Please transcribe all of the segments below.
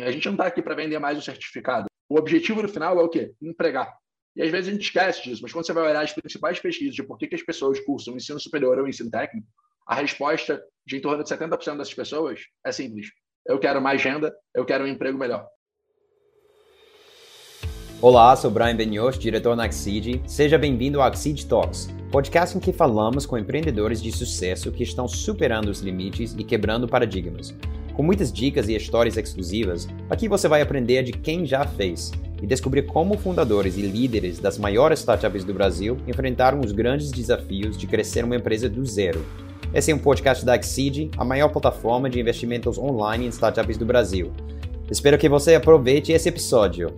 A gente não está aqui para vender mais um certificado. O objetivo no final é o quê? Empregar. E às vezes a gente esquece disso, mas quando você vai olhar as principais pesquisas de por que, que as pessoas cursam ensino superior ou ensino técnico, a resposta de em torno de 70% dessas pessoas é simples. Eu quero mais renda, eu quero um emprego melhor. Olá, sou Brian Benioff, diretor na Axid. Seja bem-vindo ao Axid Talks, podcast em que falamos com empreendedores de sucesso que estão superando os limites e quebrando paradigmas. Com muitas dicas e histórias exclusivas, aqui você vai aprender de quem já fez e descobrir como fundadores e líderes das maiores startups do Brasil enfrentaram os grandes desafios de crescer uma empresa do zero. Esse é um podcast da Exceed, a maior plataforma de investimentos online em startups do Brasil. Espero que você aproveite esse episódio.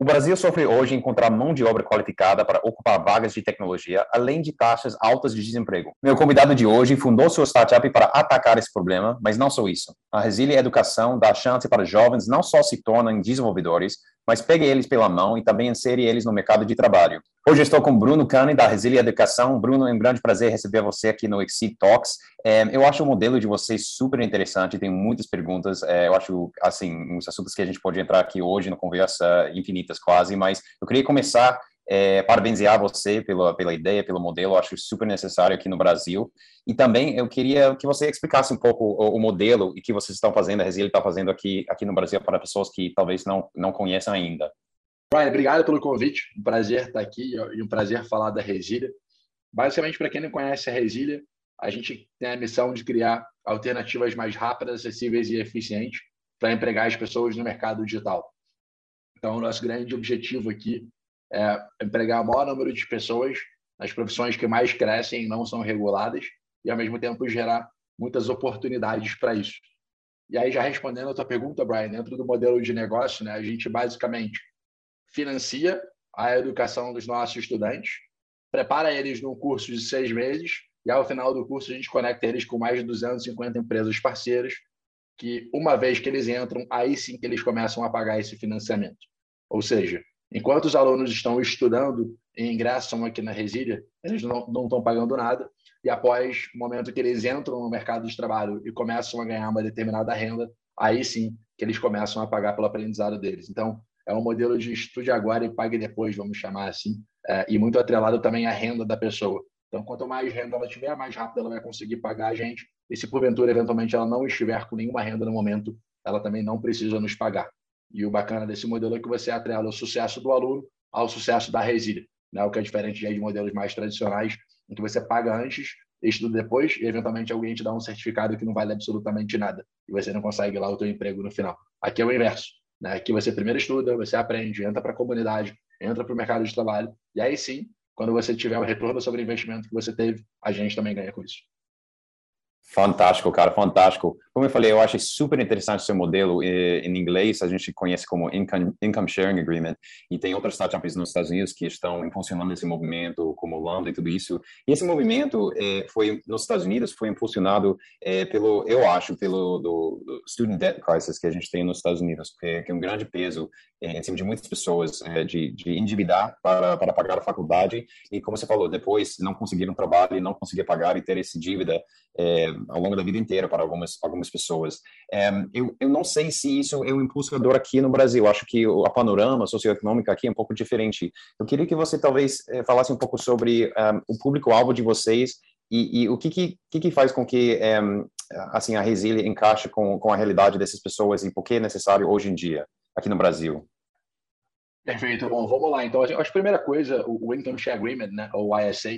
O Brasil sofre hoje encontrar mão de obra qualificada para ocupar vagas de tecnologia, além de taxas altas de desemprego. Meu convidado de hoje fundou sua startup para atacar esse problema, mas não só isso. A Resília Educação dá chance para jovens não só se tornarem desenvolvedores, mas pegue eles pela mão e também insere eles no mercado de trabalho. Hoje estou com Bruno Cane, da Resília Educação. Bruno, é um grande prazer receber você aqui no Exceed Talks. É, eu acho o modelo de vocês super interessante, tem muitas perguntas. É, eu acho, assim, uns assuntos que a gente pode entrar aqui hoje na conversa infinitas quase, mas eu queria começar é, parabenizar você pela, pela ideia, pelo modelo, acho super necessário aqui no Brasil. E também eu queria que você explicasse um pouco o, o modelo e que vocês estão fazendo, a Resília está fazendo aqui, aqui no Brasil para pessoas que talvez não, não conheçam ainda. Brian, obrigado pelo convite. Um prazer estar aqui e um prazer falar da Resília. Basicamente, para quem não conhece a Resília, a gente tem a missão de criar alternativas mais rápidas, acessíveis e eficientes para empregar as pessoas no mercado digital. Então, o nosso grande objetivo aqui é empregar o maior número de pessoas nas profissões que mais crescem e não são reguladas e, ao mesmo tempo, gerar muitas oportunidades para isso. E aí, já respondendo a tua pergunta, Brian, dentro do modelo de negócio, né, a gente basicamente financia a educação dos nossos estudantes, prepara eles num curso de seis meses e, ao final do curso, a gente conecta eles com mais de 250 empresas parceiras que, uma vez que eles entram, aí sim que eles começam a pagar esse financiamento. Ou seja, Enquanto os alunos estão estudando e ingressam aqui na Resília, eles não, estão pagando nada. E após o momento que eles entram no mercado de trabalho e começam a ganhar uma determinada renda, aí sim que eles começam a pagar pelo aprendizado deles. Então, é um modelo de estude agora e pague depois, vamos chamar assim, é, e muito atrelado também à renda da pessoa. Então, quanto mais renda ela tiver, mais rápido ela vai conseguir pagar a gente. E se porventura, eventualmente, ela não estiver com nenhuma renda no momento, ela também não precisa nos pagar. E o bacana desse modelo é que você atrela o sucesso do aluno ao sucesso da resília, né? o que é diferente de modelos mais tradicionais, em que você paga antes, estuda depois e, eventualmente, alguém te dá um certificado que não vale absolutamente nada e você não consegue lá o teu emprego no final. Aqui é o inverso. Né? Aqui você primeiro estuda, você aprende, entra para a comunidade, entra para o mercado de trabalho e aí sim, quando você tiver o retorno sobre o investimento que você teve, a gente também ganha com isso. Fantástico, cara, fantástico. Como eu falei, eu acho super interessante seu modelo. Em inglês, a gente conhece como Income, income Sharing Agreement, e tem outras startups nos Estados Unidos que estão funcionando esse movimento, como Lambda e tudo isso. E esse movimento é, foi nos Estados Unidos foi impulsionado é, pelo, eu acho, pelo do, do, Student Debt Crisis que a gente tem nos Estados Unidos, que, é, um grande peso em cima de muitas pessoas de, de endividar para, para pagar a faculdade. E como você falou, depois não conseguiram trabalho e não conseguir pagar e ter essa dívida ao longo da vida inteira para algumas, algumas pessoas. É, eu, eu não sei se isso é um impulsionador aqui no Brasil. Acho que a panorama socioeconômica aqui é um pouco diferente. Eu queria que você talvez é, falasse um pouco sobre um, é, o público-alvo de vocês e, e, o que que, que, faz com que é, assim a resília encaixe com, com a realidade dessas pessoas e por que é necessário hoje em dia aqui no Brasil. Perfeito. Bom, vamos lá. Então, acho que a primeira coisa, o Income Share Agreement, né, ou ISA,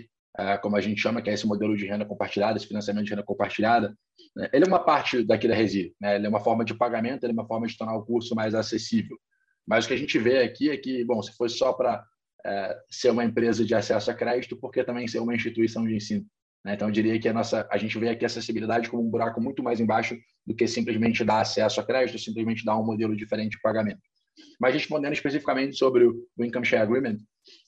como a gente chama, que é esse modelo de renda compartilhada, esse financiamento de renda compartilhada, né? ele é uma parte daqui da Resília, né? ele é uma forma de pagamento, ele é uma forma de tornar o curso mais acessível. Mas o que a gente vê aqui é que, bom, se fosse só para é, ser uma empresa de acesso a crédito, porque também ser uma instituição de ensino. Né? Então, eu diria que a, nossa, a gente vê aqui a acessibilidade como um buraco muito mais embaixo do que simplesmente dar acesso a crédito, simplesmente dar um modelo diferente de pagamento. Mas respondendo especificamente sobre o, Income Share Agreement,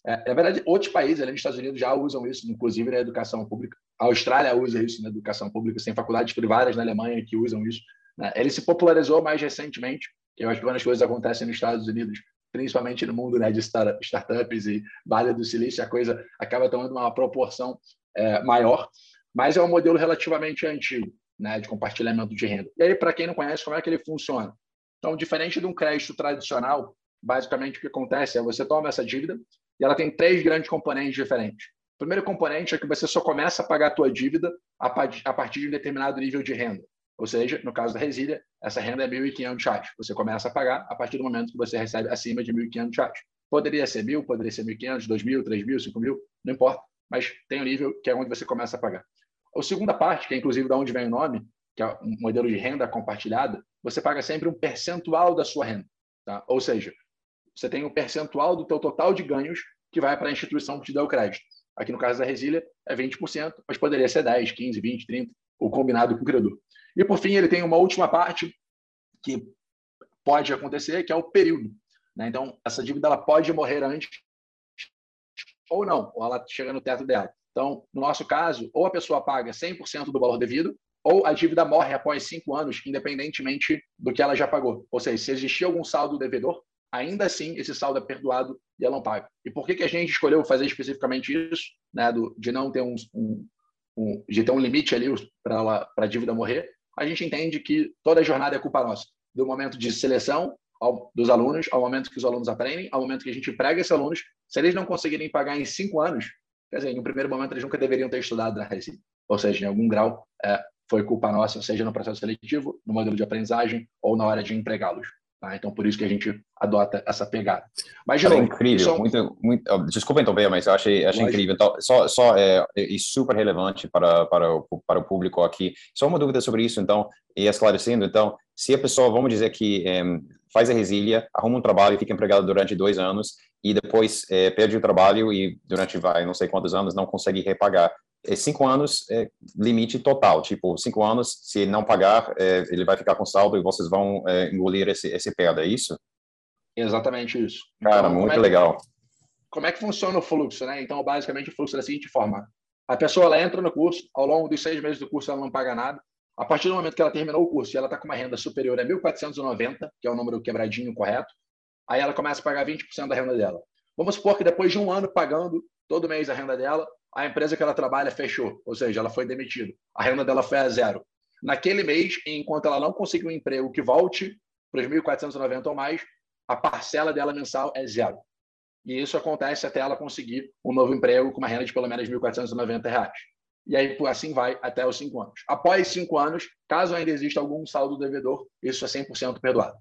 é, na verdade, outros países, além dos Estados Unidos, já usam isso, inclusive na educação pública. A Austrália usa isso na educação pública, tem faculdades privadas na Alemanha que usam isso. Né? Ele se popularizou mais recentemente, eu acho que quando as coisas acontecem nos Estados Unidos, principalmente no mundo né, de startups e Vale do Silício, a coisa acaba tomando uma proporção é, maior. mas é um modelo relativamente antigo, né, de compartilhamento de renda. E aí, para quem não conhece, como é que ele funciona? Então, diferente de um crédito tradicional, basicamente o que acontece é você toma essa dívida e ela tem três grandes componentes diferentes. O primeiro componente é que você só começa a pagar a tua dívida a partir de um determinado nível de renda. Ou seja, no caso da resília, essa renda é R$ 1.500. Você começa a pagar a partir do momento que você recebe acima de R$ 1.500. Poderia ser mil, poderia ser 1.500, 2.000, 3.000, 5.000, não importa, mas tem um nível que é onde você começa a pagar. A segunda parte, que é inclusive da onde vem o nome, que é um modelo de renda compartilhada, você paga sempre um percentual da sua renda. Tá? Ou seja, você tem um percentual do teu total de ganhos que vai para a instituição que te deu o crédito. Aqui no caso da Resília é 20%, mas poderia ser 10, 15, 20, 30, o combinado com o credor. E por fim, ele tem uma última parte que pode acontecer, que é o período. Né? Então, essa dívida ela pode morrer antes ou não, ou ela chega no teto dela. Então, no nosso caso, ou a pessoa paga 100% do valor devido, ou a dívida morre após cinco anos, independentemente do que ela já pagou. Ou seja, se existir algum saldo devedor, ainda assim esse saldo é perdoado e ela não paga. E por que, que a gente escolheu fazer especificamente isso, né, do, de não ter um, um, um de ter um limite ali para a dívida morrer? A gente entende que toda a jornada é culpa nossa, do momento de seleção ao, dos alunos, ao momento que os alunos aprendem, ao momento que a gente emprega esses alunos, se eles não conseguirem pagar em cinco anos, quer dizer, no primeiro momento eles nunca deveriam ter estudado na Recife. Ou seja, em algum grau é, foi culpa nossa, seja no processo seletivo, no modelo de aprendizagem ou na hora de empregá-los. Tá? Então, por isso que a gente adota essa pegada. Mas, de novo, incrível. Só... Muito, muito, desculpa interromper, mas eu achei, achei incrível. Então, só, só é, é, super relevante para, para, o, para o público aqui. Só uma dúvida sobre isso, então, e esclarecendo. Então, se a pessoa, vamos dizer que é, faz a resília, arruma um trabalho e fica empregado durante dois anos, e depois é, perde o trabalho e durante vai não sei quantos anos não consegue repagar é cinco anos é limite total. Tipo, cinco anos, se não pagar, é, ele vai ficar com saldo e vocês vão é, engolir esse, esse perda, é isso? Exatamente isso. Cara, então, muito é legal. como é que funciona o fluxo, né? Então, basicamente, o fluxo é da seguinte forma. A pessoa ela entra no curso, ao longo dos seis meses do curso ela não paga nada. A partir do momento que ela terminou o curso e ela está com uma renda superior a 1.490, que é o número quebradinho correto, aí ela começa a pagar 20% da renda dela. Vamos supor que depois de um ano pagando todo mês a renda dela, a empresa que ela trabalha fechou, ou seja, ela foi demitida. A renda dela foi a zero. Naquele mês, enquanto ela não conseguir um emprego que volte para os 1.490 ou mais, a parcela dela mensal é zero. E isso acontece até ela conseguir um novo emprego com uma renda de pelo menos R$ 1.490. E aí, assim vai até os cinco anos. Após cinco anos, caso ainda exista algum saldo devedor, isso é 100% perdoado.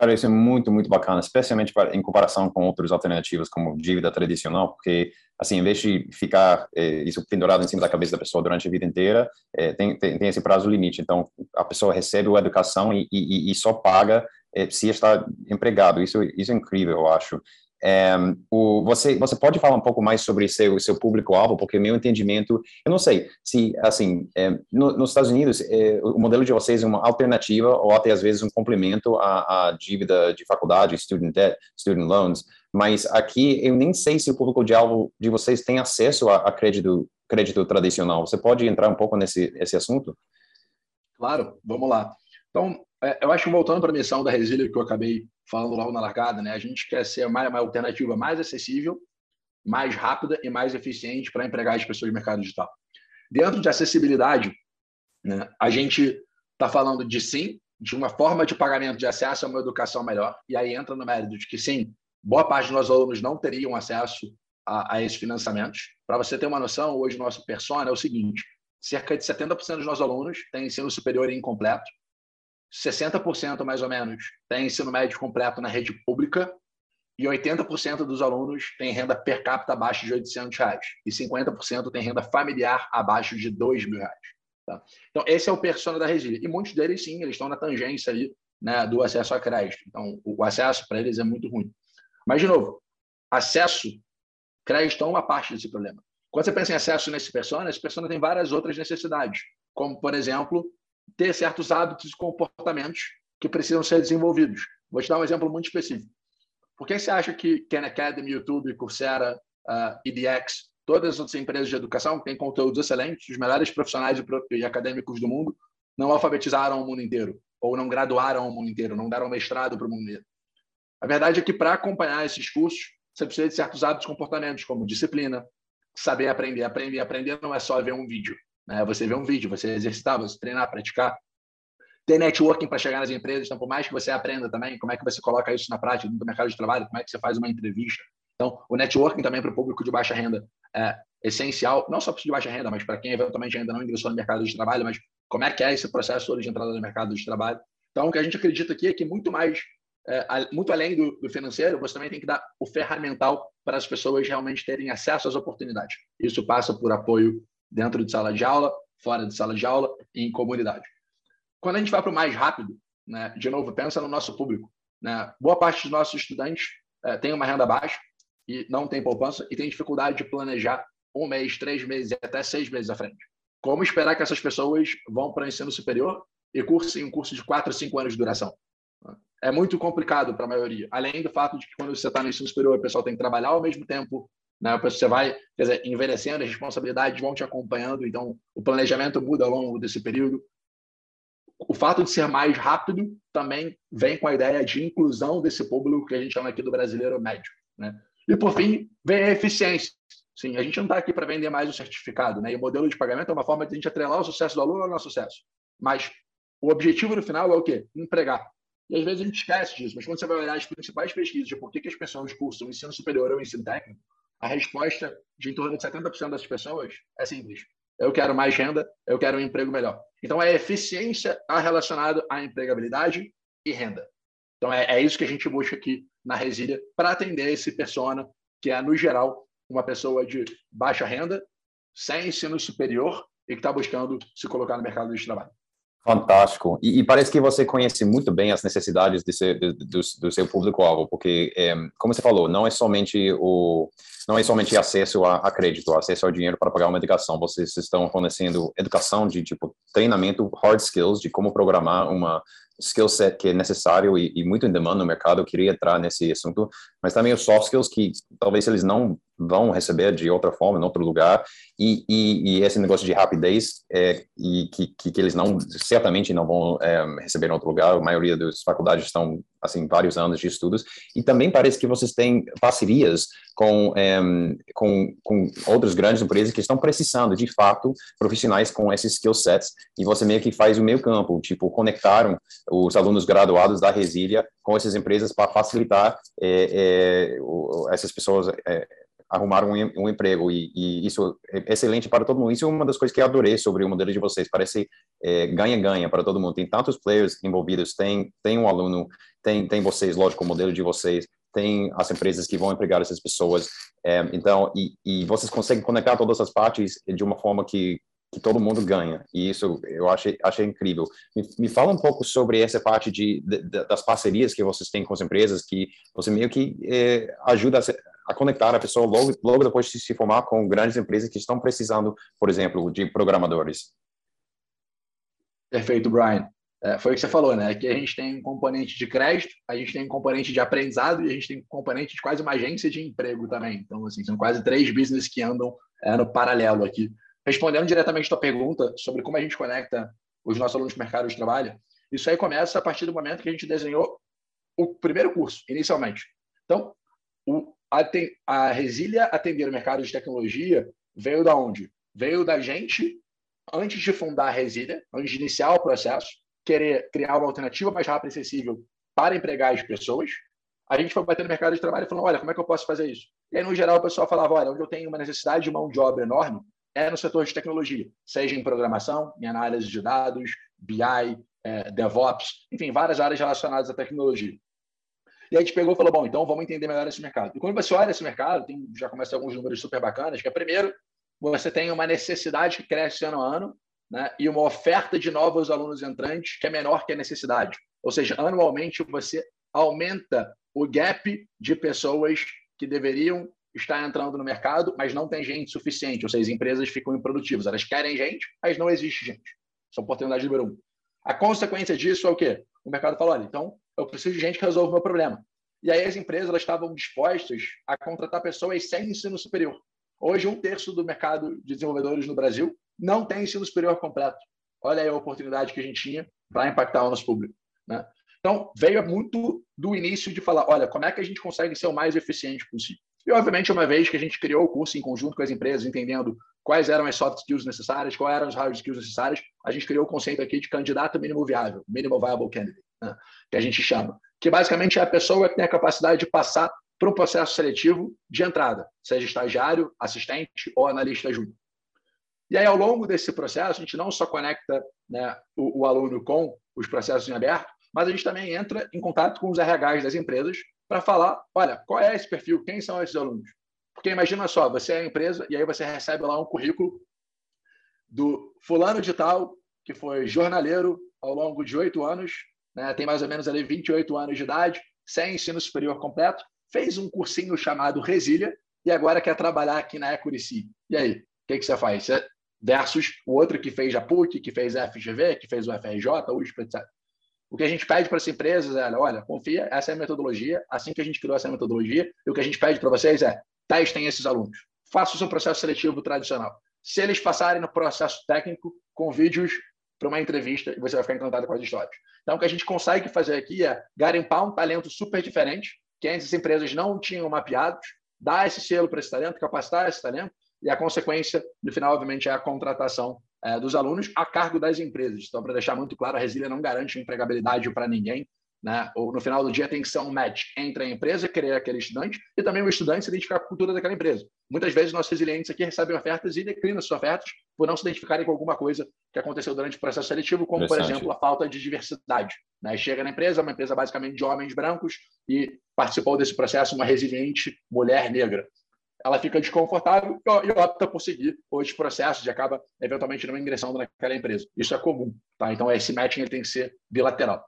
Cara, isso é muito, muito bacana, especialmente para, em comparação com outras alternativas, como dívida tradicional, porque, assim, em vez de ficar é, isso pendurado em cima da cabeça da pessoa durante a vida inteira, é, tem, tem, tem, esse prazo limite. Então, a pessoa recebe a educação e, e, e só paga é, se está empregado. Isso, isso é incrível, eu acho. É, o, você, você pode falar um pouco mais sobre seu, seu público-alvo, porque meu entendimento, eu não sei se, assim, é, no, nos Estados Unidos, é, o modelo de vocês é uma alternativa ou até às vezes um complemento à, à dívida de faculdade, student debt, student loans, mas aqui eu nem sei se o público-alvo de vocês tem acesso a, a, crédito, crédito tradicional. Você pode entrar um pouco nesse esse assunto? Claro, vamos lá. Então, eu acho voltando para a missão da Resília que eu acabei falando logo na largada, né? A gente quer ser uma, uma alternativa mais acessível, mais rápida e mais eficiente para empregar as pessoas no mercado digital. Dentro de acessibilidade, né, a gente está falando de sim, de uma forma de pagamento de acesso a uma educação melhor, e aí entra no mérito de que sim, boa parte dos nossos alunos não teriam acesso a, a esses financiamentos. Para você ter uma noção, hoje o nosso persona é o seguinte: cerca de 70% dos nossos alunos têm ensino superior incompleto, 60% mais ou menos tem ensino médio completo na rede pública e 80% dos alunos têm renda per capita abaixo de 800 reais e 50% tem renda familiar abaixo de 2 mil reais. Tá? Então, esse é o persona da Resília. E muitos deles, sim, eles estão na tangência ali né, do acesso a crédito. Então, o acesso para eles é muito ruim. Mas, de novo, acesso, crédito é uma parte desse problema. Quando você pensa em acesso nesse persona, esse persona tem várias outras necessidades, como, por exemplo, ter certos hábitos e comportamentos que precisam ser desenvolvidos. Vou te dar um exemplo muito específico. Por que você acha que Khan Academy, YouTube, Coursera, uh, EDX, todas as empresas de educação que têm conteúdos excelentes, os melhores profissionais e acadêmicos do mundo, não alfabetizaram o mundo inteiro, ou não graduaram o mundo inteiro, não deram mestrado para o mundo inteiro? A verdade é que para acompanhar esses cursos, você precisa de certos hábitos e comportamentos, como disciplina, saber aprender. Aprender, aprender não é só ver um vídeo. Né? Você vê um vídeo, você exercitar, você treinar, praticar. Ter networking para chegar nas empresas, então, por mais que você aprenda também, como é que você coloca isso na prática no mercado de trabalho, como é que você faz uma entrevista. Então, o networking também para o público de baixa renda é essencial, não só para de baixa renda, mas para quem eventualmente ainda não ingressou no mercado de trabalho, mas como é que é esse processo de entrada no mercado de trabalho. Então, o que a gente acredita aqui é que muito mais, é, muito além do, do, financeiro, você também tem que dar o ferramental para as pessoas realmente terem acesso às oportunidades. Isso passa por apoio dentro de sala de aula, fora de sala de aula em comunidade. Quando a gente vai para o mais rápido, né, de novo, pensa no nosso público. Né? Boa parte dos nossos estudantes é, tem uma renda baixa e não tem poupança e tem dificuldade de planejar um mês, três meses e até seis meses à frente. Como esperar que essas pessoas vão para o ensino superior e cursem um curso de quatro, cinco anos de duração? É muito complicado para a maioria. Além do fato de que quando você está no ensino superior, o pessoal tem que trabalhar ao mesmo tempo, né? Você vai, dizer, envelhecendo, as responsabilidades vão te acompanhando, então o planejamento muda ao longo desse período. O fato de ser mais rápido também vem com a ideia de inclusão desse público que a gente chama aqui do brasileiro médio, né? E por fim, vem a eficiência. Sim, a gente não está aqui para vender mais o certificado, né? E o modelo de pagamento é uma forma de a gente atrelar o sucesso do aluno ao nosso sucesso. Mas o objetivo no final é o quê? Empregar. E às vezes a gente esquece disso, mas quando você vai olhar as principais pesquisas de por que, que as pessoas cursam ensino superior ou ensino técnico, a resposta de em torno de 70% das pessoas é simples. Eu quero mais renda, eu quero um emprego melhor. Então, é eficiência relacionada à empregabilidade e renda. Então, é, é isso que a gente busca aqui na Resília para atender esse persona, que é, no geral, uma pessoa de baixa renda, sem ensino superior e que está buscando se colocar no mercado de trabalho. Fantástico. E, e, parece que você conhece muito bem as necessidades de, do, do, seu público-alvo, porque, é, como você falou, não é somente o não é somente acesso a, a, crédito, acesso ao dinheiro para pagar uma educação. Vocês estão fornecendo educação de tipo treinamento, hard skills de como programar uma skill set que é necessário e, e muito em demanda no mercado. Eu queria entrar nesse assunto, mas também os soft skills que talvez eles não vão receber de outra forma, em outro lugar, e, e, e esse negócio de rapidez, é, e que, que, que, eles não, certamente não vão é, receber em outro lugar, a maioria das faculdades estão, assim, vários anos de estudos, e também parece que vocês têm parcerias com, é, com, com outras grandes empresas que estão precisando, de fato, profissionais com esses skill sets, e você meio que faz o meio campo, tipo, conectaram os alunos graduados da Resília com essas empresas para facilitar é, é, essas pessoas é, arrumar um, um emprego e, e, isso é excelente para todo mundo. Isso é uma das coisas que eu adorei sobre o modelo de vocês. Parece é, ganha-ganha é, para todo mundo. Tem tantos players envolvidos, tem tem um aluno, tem tem vocês, lógico, o modelo de vocês, tem as empresas que vão empregar essas pessoas. É, então, e, e vocês conseguem conectar todas as partes de uma forma que que todo mundo ganha. E isso eu achei, achei incrível. Me, me fala um pouco sobre essa parte de, de, das parcerias que vocês têm com as empresas, que você meio que é, ajuda a, a, conectar a pessoa logo, logo depois de se formar com grandes empresas que estão precisando, por exemplo, de programadores. Perfeito, Brian. É, foi o que você falou, né? Que a gente tem um componente de crédito, a gente tem um componente de aprendizado e a gente tem um componente de quase uma agência de emprego também. Então, assim, são quase três business que andam é, no paralelo aqui. Respondendo diretamente a tua pergunta sobre como a gente conecta os nossos alunos com o mercado de trabalho, isso aí começa a partir do momento que a gente desenhou o primeiro curso, inicialmente. Então, o, a, a Resília atender o mercado de tecnologia veio da onde? Veio da gente, antes de fundar a Resília, antes de iniciar o processo, querer criar uma alternativa mais rápida e acessível para empregar as pessoas. A gente foi bater no mercado de trabalho e falou: olha, como é que eu posso fazer isso? E aí, no geral, o pessoal falava: olha, onde eu tenho uma necessidade de mão de obra enorme, é no setor de tecnologia, seja em programação, em análise de dados, BI, é, DevOps, enfim, várias áreas relacionadas à tecnologia. E a gente pegou e falou, bom, então vamos entender melhor esse mercado. E quando você olha esse mercado, tem, já começa alguns números super bacanas, que é, primeiro, você tem uma necessidade que cresce ano a ano, né, e uma oferta de novos alunos entrantes que é menor que a necessidade. Ou seja, anualmente você aumenta o gap de pessoas que deveriam está entrando no mercado, mas não tem gente suficiente, ou seja, as empresas ficam improdutivas. Elas querem gente, mas não existe gente. Essa é a oportunidade número um. A consequência disso é o quê? O mercado fala, olha, então eu preciso de gente que resolva o meu problema. E aí as empresas elas estavam dispostas a contratar pessoas sem ensino superior. Hoje, um terço do mercado de desenvolvedores no Brasil não tem ensino superior completo. Olha aí a oportunidade que a gente tinha para impactar o nosso público. Né? Então, veio muito do início de falar, olha, como é que a gente consegue ser o mais eficiente possível? E, obviamente, uma vez que a gente criou o curso em conjunto com as empresas, entendendo quais eram as soft skills necessárias, quais eram as hard skills necessárias, a gente criou o conceito aqui de candidato mínimo viável, minimal viable candidate, né? que a gente chama, que basicamente é a pessoa que tem a capacidade de passar para um processo seletivo de entrada, seja estagiário, assistente ou analista júnior. E aí, ao longo desse processo, a gente não só conecta né, o, o, aluno com os processos em aberto, mas a gente também entra em contato com os RHs das empresas para falar, olha, qual é esse perfil, quem são esses alunos? Porque imagina só, você é a empresa e aí você recebe lá um currículo do fulano de tal, que foi jornaleiro ao longo de oito anos, né, tem mais ou menos ali 28 anos de idade, sem ensino superior completo, fez um cursinho chamado Resília e agora quer trabalhar aqui na Ecurici. E aí, o que, que você faz? Você, versus o outro que fez a PUC, que fez a FGV, que fez o FRJ, USP, etc. O que a gente pede para as empresas é, olha, confia, essa é a metodologia, assim que a gente criou essa metodologia, e o que a gente pede para vocês é, testem esses alunos. Faça o seu processo seletivo tradicional. Se eles passarem no processo técnico, com vídeos para uma entrevista, e você vai ficar encantado com as histórias. Então, o que a gente consegue fazer aqui é garimpar um talento super diferente, que antes as empresas não tinham mapeados, dar esse selo para esse talento, capacitar esse talento, e a consequência, no final, obviamente, é a contratação dos alunos a cargo das empresas. Então, para deixar muito claro, a Resília não garante empregabilidade para ninguém, né? Ou no final do dia tem que ser um match entre a empresa querer aquele estudante e também o estudante se identificar com a cultura daquela empresa. Muitas vezes nossos resilientes aqui recebem ofertas e declinam suas ofertas por não se identificarem com alguma coisa que aconteceu durante o processo seletivo, como por exemplo a falta de diversidade. Né? Chega na empresa, uma empresa basicamente de homens brancos e participou desse processo uma resiliente mulher negra. Ela fica desconfortável e opta por seguir outros processos e acaba eventualmente não ingressando naquela empresa. Isso é comum, tá? Então esse matching tem que ser bilateral.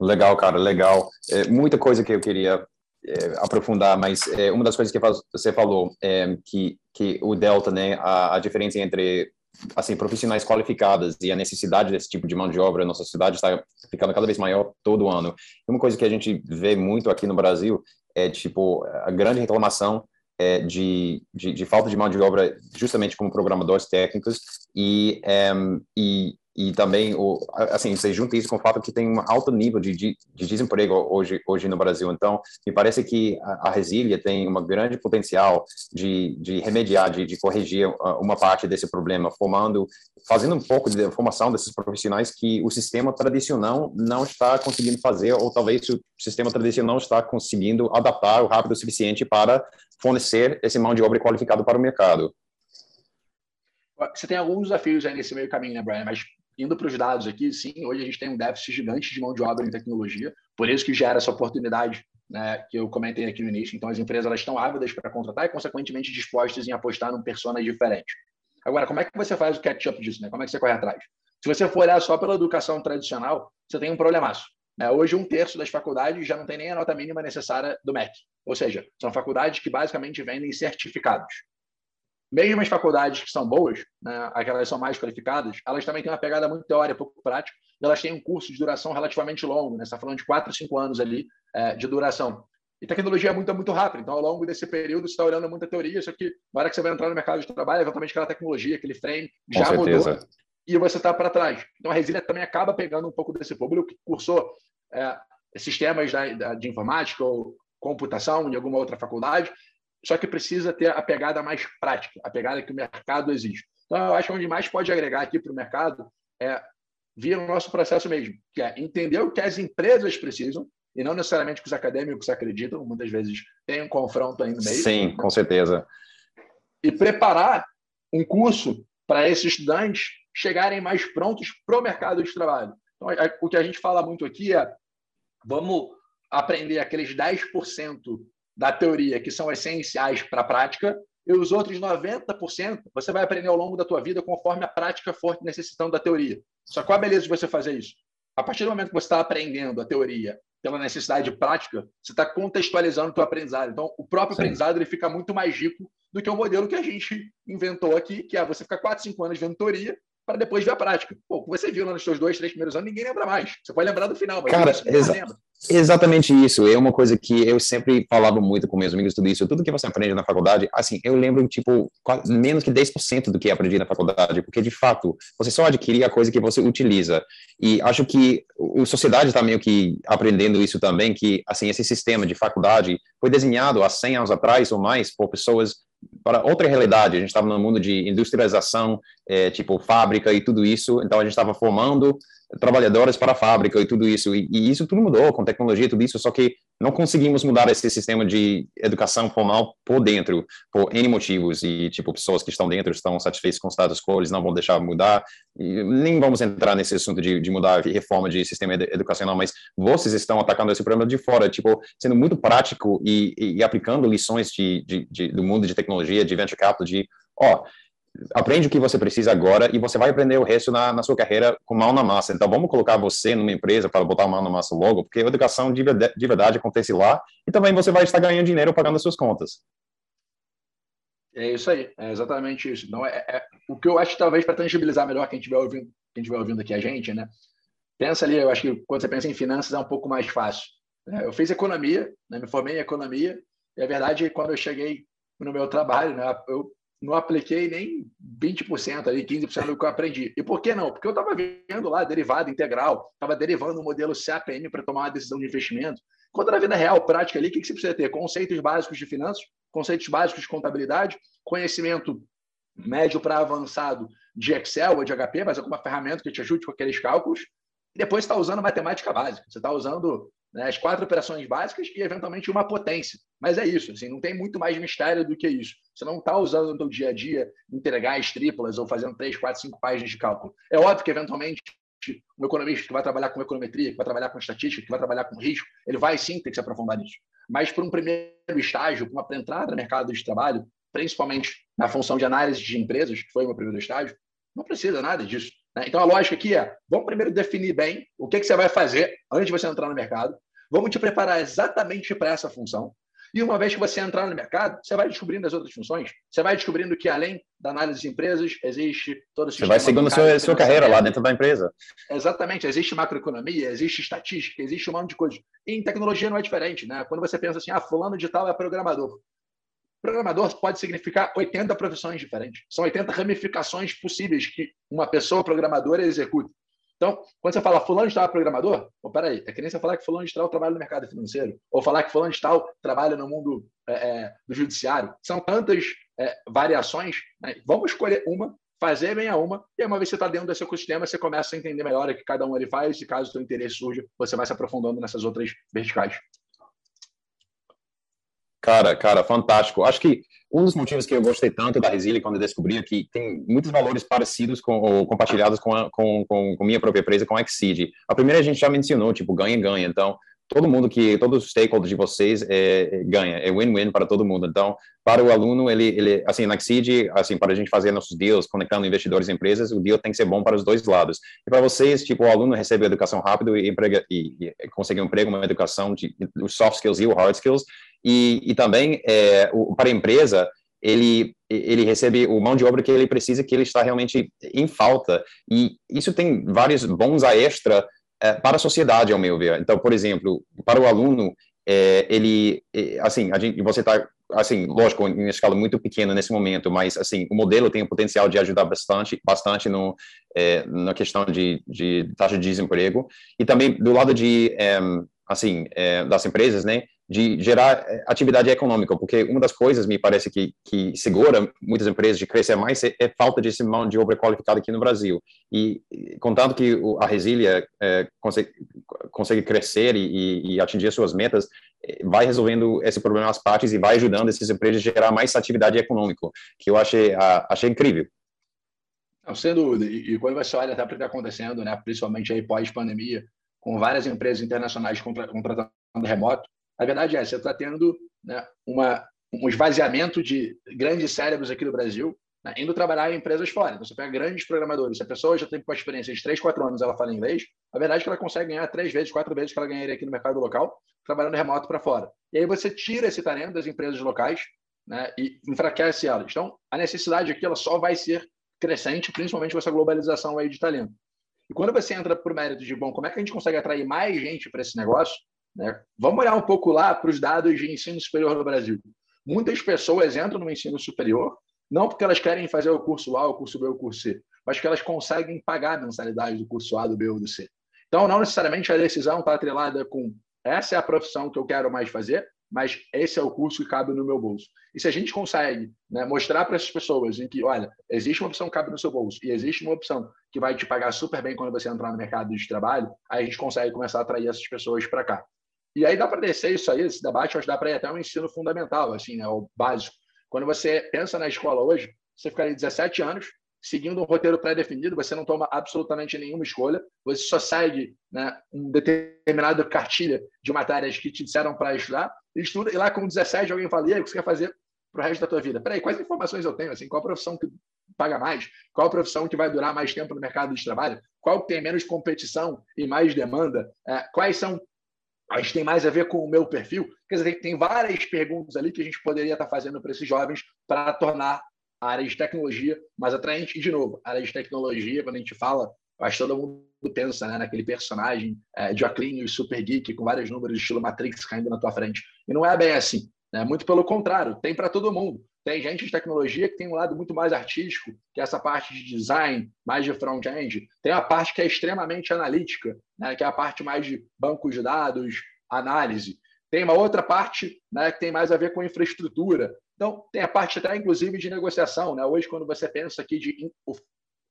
Legal, cara, legal. É, muita coisa que eu queria é, aprofundar, mas é, uma das coisas que você falou é que que o delta, né, a, a, diferença entre assim profissionais qualificadas e a necessidade desse tipo de mão de obra nossa cidade está ficando cada vez maior todo ano. E uma coisa que a gente vê muito aqui no Brasil é tipo a grande reclamação é, de, de, de, falta de mão de obra justamente como programadores técnicos e, é, e e também o assim você junta isso com o fato que tem um alto nível de, de, de desemprego hoje hoje no Brasil então me parece que a, a Resília tem um grande potencial de, de remediar de, de corrigir uh, uma parte desse problema formando fazendo um pouco de formação desses profissionais que o sistema tradicional não está conseguindo fazer ou talvez o sistema tradicional não está conseguindo adaptar o rápido o suficiente para fornecer esse mão de obra qualificado para o mercado você tem alguns desafios aí nesse meio caminho, né, Brian? Mas indo para os dados aqui, sim, hoje a gente tem um déficit gigante de mão de obra em tecnologia, por isso que gera essa oportunidade né, que eu comentei aqui no início. Então, as empresas elas estão ávidas para contratar e, consequentemente, dispostas em apostar num persona diferente. Agora, como é que você faz o catch-up disso? Né? Como é que você corre atrás? Se você for olhar só pela educação tradicional, você tem um problemaço. Né? Hoje, um terço das faculdades já não tem nem a nota mínima necessária do MEC. Ou seja, são faculdades que basicamente vendem certificados mesmo as faculdades que são boas, né, aquelas que são mais qualificadas, elas também têm uma pegada muito teórica, pouco prática, e elas têm um curso de duração relativamente longo, né? Você está falando de 4, 5 anos ali é, de duração. E tecnologia é muito, muito rápida, então ao longo desse período você está olhando muita teoria, só que na hora que você vai entrar no mercado de trabalho, eventualmente aquela tecnologia, aquele frame já Com mudou certeza. e você está para trás. Então a Resília também acaba pegando um pouco desse público que cursou é, sistemas da, da, de informática ou computação em alguma outra faculdade só que precisa ter a pegada mais prática, a pegada que o mercado exige. Então, eu acho que onde mais pode agregar aqui para o mercado é via o nosso processo mesmo, que é entender o que as empresas precisam e não necessariamente o que os acadêmicos acreditam. Muitas vezes tem um confronto aí no meio. Sim, com certeza. E preparar um curso para esses estudantes chegarem mais prontos para o mercado de trabalho. Então, o que a gente fala muito aqui é vamos aprender aqueles 10% da teoria que são essenciais para a prática e os outros 90% você vai aprender ao longo da tua vida conforme a prática for necessitando da teoria. Só qual a beleza de você fazer isso? A partir do momento que você está aprendendo a teoria pela necessidade prática, você está contextualizando o teu aprendizado. Então, o próprio Sim. aprendizado ele fica muito mais rico do que o modelo que a gente inventou aqui, que é você ficar 4, 5 anos vendo teoria para depois ver a prática. Pô, você viu nos seus dois, três primeiros anos, ninguém lembra mais. Você pode lembrar do final, mas Cara, exa Exatamente isso. É uma coisa que eu sempre falava muito com meus amigos, tudo isso. Tudo que você aprende na faculdade, assim, eu lembro, tipo, menos que 10% do que aprendi na faculdade, porque, de fato, você só adquire a coisa que você utiliza. E acho que a sociedade está meio que aprendendo isso também, que, assim, esse sistema de faculdade foi desenhado há 100 anos atrás ou mais por pessoas para outra realidade. A gente estava no mundo de industrialização, é, tipo fábrica e tudo isso. Então a gente estava formando trabalhadores para a fábrica e tudo isso. E, e, isso tudo mudou com tecnologia tudo isso, só que não conseguimos mudar esse sistema de educação formal por dentro, por N motivos. E, tipo, pessoas que estão dentro estão satisfeitas com o status quo, eles não vão deixar mudar. E nem vamos entrar nesse assunto de, de mudar reforma de sistema educacional, mas vocês estão atacando esse problema de fora, tipo, sendo muito prático e, e, aplicando lições de, de, de, do mundo de tecnologia, de venture capital, de, ó, aprende o que você precisa agora e você vai aprender o resto na, na sua carreira com mão na massa. Então, vamos colocar você numa empresa para botar mão na massa logo, porque a educação de, de verdade acontece lá e também você vai estar ganhando dinheiro pagando as suas contas. É isso aí, é exatamente isso. Não é, é o que eu acho talvez para tangibilizar melhor quem estiver ouvindo, quem estiver ouvindo aqui a gente, né? Pensa ali, eu acho que quando você pensa em finanças é um pouco mais fácil. Né? Eu fiz economia, né? me formei em economia e a verdade quando eu cheguei no meu trabalho, né? Eu não apliquei nem 20% ali, 15% do que eu aprendi. E por que não? Porque eu estava vendo lá derivado integral, estava derivando o modelo CAPM para tomar uma decisão de investimento. Quando na vida real, prática ali, o que, que você precisa ter? Conceitos básicos de finanças, conceitos básicos de contabilidade, conhecimento médio para avançado de Excel ou de HP, mas alguma ferramenta que te ajude com aqueles cálculos. E depois está usando matemática básica. Você está usando né, as quatro operações básicas e, eventualmente, uma potência. Mas é isso, assim, não tem muito mais mistério do que isso. Você não está usando no seu dia a dia integrais triplas ou fazendo três, quatro, cinco páginas de cálculo. É óbvio que, eventualmente, um economista que vai trabalhar com econometria, que vai trabalhar com estatística, que vai trabalhar com risco, ele vai sim ter que se aprofundar nisso. Mas, para um primeiro estágio, para entrada no mercado de trabalho, principalmente na função de análise de empresas, que foi o meu primeiro estágio, não precisa nada disso. Né? Então, a lógica aqui é: vamos primeiro definir bem o que, que você vai fazer antes de você entrar no mercado. Vamos te preparar exatamente para essa função. E uma vez que você entrar no mercado, você vai descobrindo as outras funções. Você vai descobrindo que, além da análise de empresas, existe todo o sistema. Você vai seguindo a sua, sua carreira lá dentro da empresa. Exatamente. Existe macroeconomia, existe estatística, existe um monte de coisas. E em tecnologia não é diferente. Né? Quando você pensa assim, ah, fulano de tal é programador. Programador pode significar 80 profissões diferentes. São 80 ramificações possíveis que uma pessoa programadora executa. Então, quando você fala fulano de tal é programador, oh, peraí, é que nem você falar que fulano de tal trabalha no mercado financeiro, ou falar que fulano de tal trabalha no mundo é, é, do judiciário. São tantas é, variações. Né? Vamos escolher uma, fazer bem a uma, e uma vez que você está dentro desse ecossistema, você começa a entender melhor o que cada um ele faz, e caso o seu interesse surja, você vai se aprofundando nessas outras verticais. Cara, cara, fantástico. Acho que um dos motivos que eu gostei tanto da Resile quando eu descobri é que tem muitos valores parecidos com, ou compartilhados com a com, com, com minha própria empresa, com a Exceed. A primeira a gente já mencionou, tipo, ganha-ganha. Então, todo mundo que, todos os stakeholders de vocês é, é ganha, é win-win para todo mundo. Então, para o aluno, ele, ele assim, na Exceed, assim, para a gente fazer nossos deals, conectando investidores e empresas, o deal tem que ser bom para os dois lados. E para vocês, tipo, o aluno recebe educação rápido e, emprega, e, e consegue um emprego, uma educação, de, os soft skills e o hard skills, e, e também é, o, para a empresa, ele, ele recebe o mão de obra que ele precisa, que ele está realmente em falta. E isso tem vários bons a extra é, para a sociedade, ao meu ver. Então, por exemplo, para o aluno, é, ele, é, assim, a gente, você está, assim, lógico, em escala muito pequena nesse momento, mas, assim, o modelo tem o potencial de ajudar bastante, bastante no, é, na questão de, de taxa de desemprego. E também do lado de, é, assim, é, das empresas, né, de gerar eh, atividade econômica, porque uma das coisas, me parece, que, que segura muitas empresas de crescer mais é, é falta de mão de obra qualificada aqui no Brasil. E, contanto que a Resília é, consegue, consegue crescer e, e, atingir suas metas, eh, vai resolvendo esse problema às partes e vai ajudando essas empresas a gerar mais atividade econômica, que eu achei, achei incrível. Não, sem dúvida. E, e quando você olha até o que está acontecendo, né, principalmente aí pós-pandemia, com várias empresas internacionais contratando remoto, a verdade é, você está tendo né, uma, um esvaziamento de grandes cérebros aqui no Brasil, né, indo trabalhar em empresas fora. Então, você pega grandes programadores, se a pessoa já tem uma experiência de 3, 4 anos ela fala inglês, a verdade é que ela consegue ganhar três vezes, quatro vezes que ela ganharia aqui no mercado local, trabalhando remoto para fora. E aí você tira esse talento das empresas locais né, e enfraquece elas. Então, a necessidade aqui ela só vai ser crescente, principalmente com essa globalização aí de talento. E quando você entra para o mérito de, bom, como é que a gente consegue atrair mais gente para esse negócio, Né? Vamos olhar um pouco lá para os dados de ensino superior no Brasil. Muitas pessoas entram no ensino superior não porque elas querem fazer o curso A, o curso B, o curso C, mas que elas conseguem pagar a mensalidade do curso A, do B ou do C. Então, não necessariamente a decisão está atrelada com essa é a profissão que eu quero mais fazer, mas esse é o curso que cabe no meu bolso. E se a gente consegue né, mostrar para essas pessoas em que, olha, existe uma opção que cabe no seu bolso e existe uma opção que vai te pagar super bem quando você entrar no mercado de trabalho, aí a gente consegue começar a atrair essas pessoas para cá. E aí dá para descer isso aí, esse debate, acho que dá para ir até um ensino fundamental, assim, né, o básico. Quando você pensa na escola hoje, você ficaria 17 anos seguindo um roteiro pré-definido, você não toma absolutamente nenhuma escolha, você só segue né, um determinado cartilha de matérias que te disseram para estudar, estuda, e lá com 17 alguém fala, e aí, o que você quer fazer para o resto da tua vida? Peraí, quais informações eu tenho? Assim, qual a profissão que paga mais? Qual a profissão que vai durar mais tempo no mercado de trabalho? Qual que tem menos competição e mais demanda? É, quais são gente tem mais a ver com o meu perfil. Quer dizer, tem várias perguntas ali que a gente poderia estar fazendo para esses jovens para tornar a área de tecnologia mais atraente. E, de novo, a área de tecnologia, quando a gente fala, acho que todo mundo pensa né, naquele personagem é, de Oclinho super geek, com vários números, estilo Matrix caindo na tua frente. E não é bem assim. Né? Muito pelo contrário, tem para todo mundo. Tem gente de tecnologia que tem um lado muito mais artístico, que é essa parte de design, mais de front-end. Tem a parte que é extremamente analítica, né, que é a parte mais de banco de dados, análise. Tem uma outra parte né, que tem mais a ver com infraestrutura. Então, tem a parte até, inclusive, de negociação. Né? Hoje, quando você pensa aqui de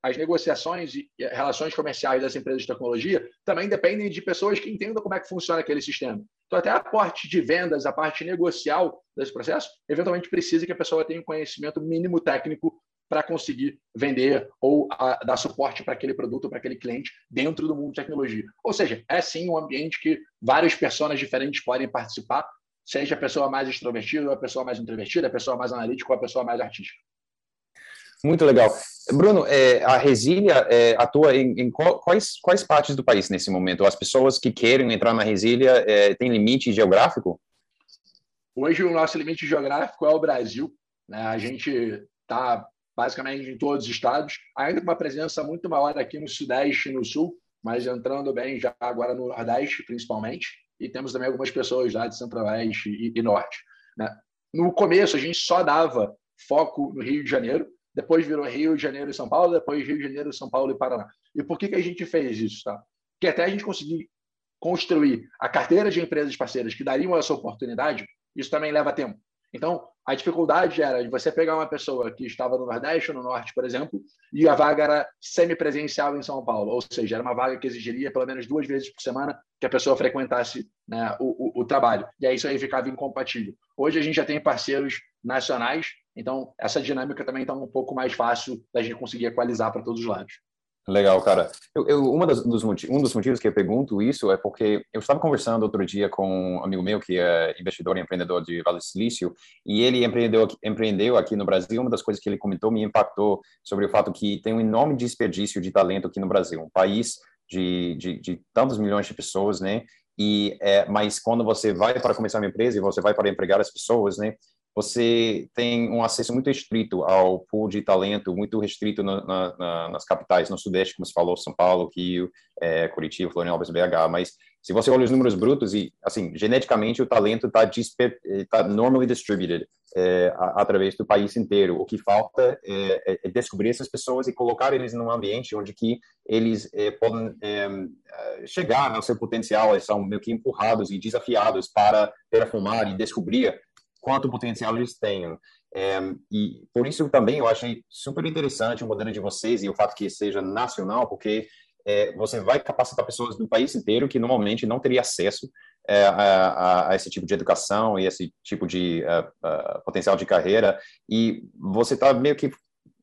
as negociações e relações comerciais das empresas de tecnologia também dependem de pessoas que entendam como é que funciona aquele sistema. Então, até a parte de vendas, a parte negocial desse processo, eventualmente precisa que a pessoa tenha um conhecimento mínimo técnico para conseguir vender ou a, dar suporte para aquele produto, para aquele cliente dentro do mundo de tecnologia. Ou seja, é sim um ambiente que várias pessoas diferentes podem participar, seja a pessoa mais extrovertida, a pessoa mais introvertida, a pessoa mais analítica ou a pessoa mais artística. Muito legal. Bruno, é, a Resília é, atua em, em, quais, quais partes do país nesse momento? As pessoas que querem entrar na Resília é, têm limite geográfico? Hoje o nosso limite geográfico é o Brasil. Né? A gente está basicamente em todos os estados, ainda com uma presença muito maior aqui no Sudeste e no Sul, mas entrando bem já agora no Nordeste, principalmente, e temos também algumas pessoas lá de Centro-Oeste e, e Norte. Né? No começo, a gente só dava foco no Rio de Janeiro, depois virou Rio de Janeiro e São Paulo, depois Rio de Janeiro, São Paulo e Paraná. E por que, que a gente fez isso? Tá? Porque até a gente conseguir construir a carteira de empresas parceiras que dariam essa oportunidade, isso também leva tempo. Então, a dificuldade era de você pegar uma pessoa que estava no Nordeste ou no Norte, por exemplo, e a vaga era semipresencial em São Paulo, ou seja, era uma vaga que exigiria pelo menos duas vezes por semana que a pessoa frequentasse né, o, o, o trabalho. E aí isso aí ficava incompatível. Hoje a gente já tem parceiros nacionais então, essa dinâmica também está um pouco mais fácil da gente conseguir equalizar para todos os lados. Legal, cara. Eu, eu, uma das, dos um dos motivos que eu pergunto isso é porque eu estava conversando outro dia com um amigo meu que é investidor e empreendedor de Vale do Silício e ele empreendeu, empreendeu aqui no Brasil. Uma das coisas que ele comentou me impactou sobre o fato que tem um enorme desperdício de talento aqui no Brasil, um país de, de, de tantos milhões de pessoas, né? E é, mas quando você vai para começar uma empresa e você vai para empregar as pessoas, né? Você tem um acesso muito restrito ao pool de talento, muito restrito na, na, nas capitais, no Sudeste, como você falou, São Paulo, Rio, é, Curitiba, Florianópolis, BH, mas se você olha os números brutos e, assim, geneticamente o talento está tá normally distributed é, através do país inteiro. O que falta é, é, é, descobrir essas pessoas e colocar eles num ambiente onde que eles é, podem chegar ao seu potencial, eles são meio que empurrados e desafiados para perfumar e descobrir quanto potencial eles tenham. É, e por isso também eu achei super interessante o modelo de vocês e o fato que seja nacional, porque é, você vai capacitar pessoas do país inteiro que normalmente não teria acesso é, a, a, esse tipo de educação e esse tipo de uh, uh, potencial de carreira e você está meio que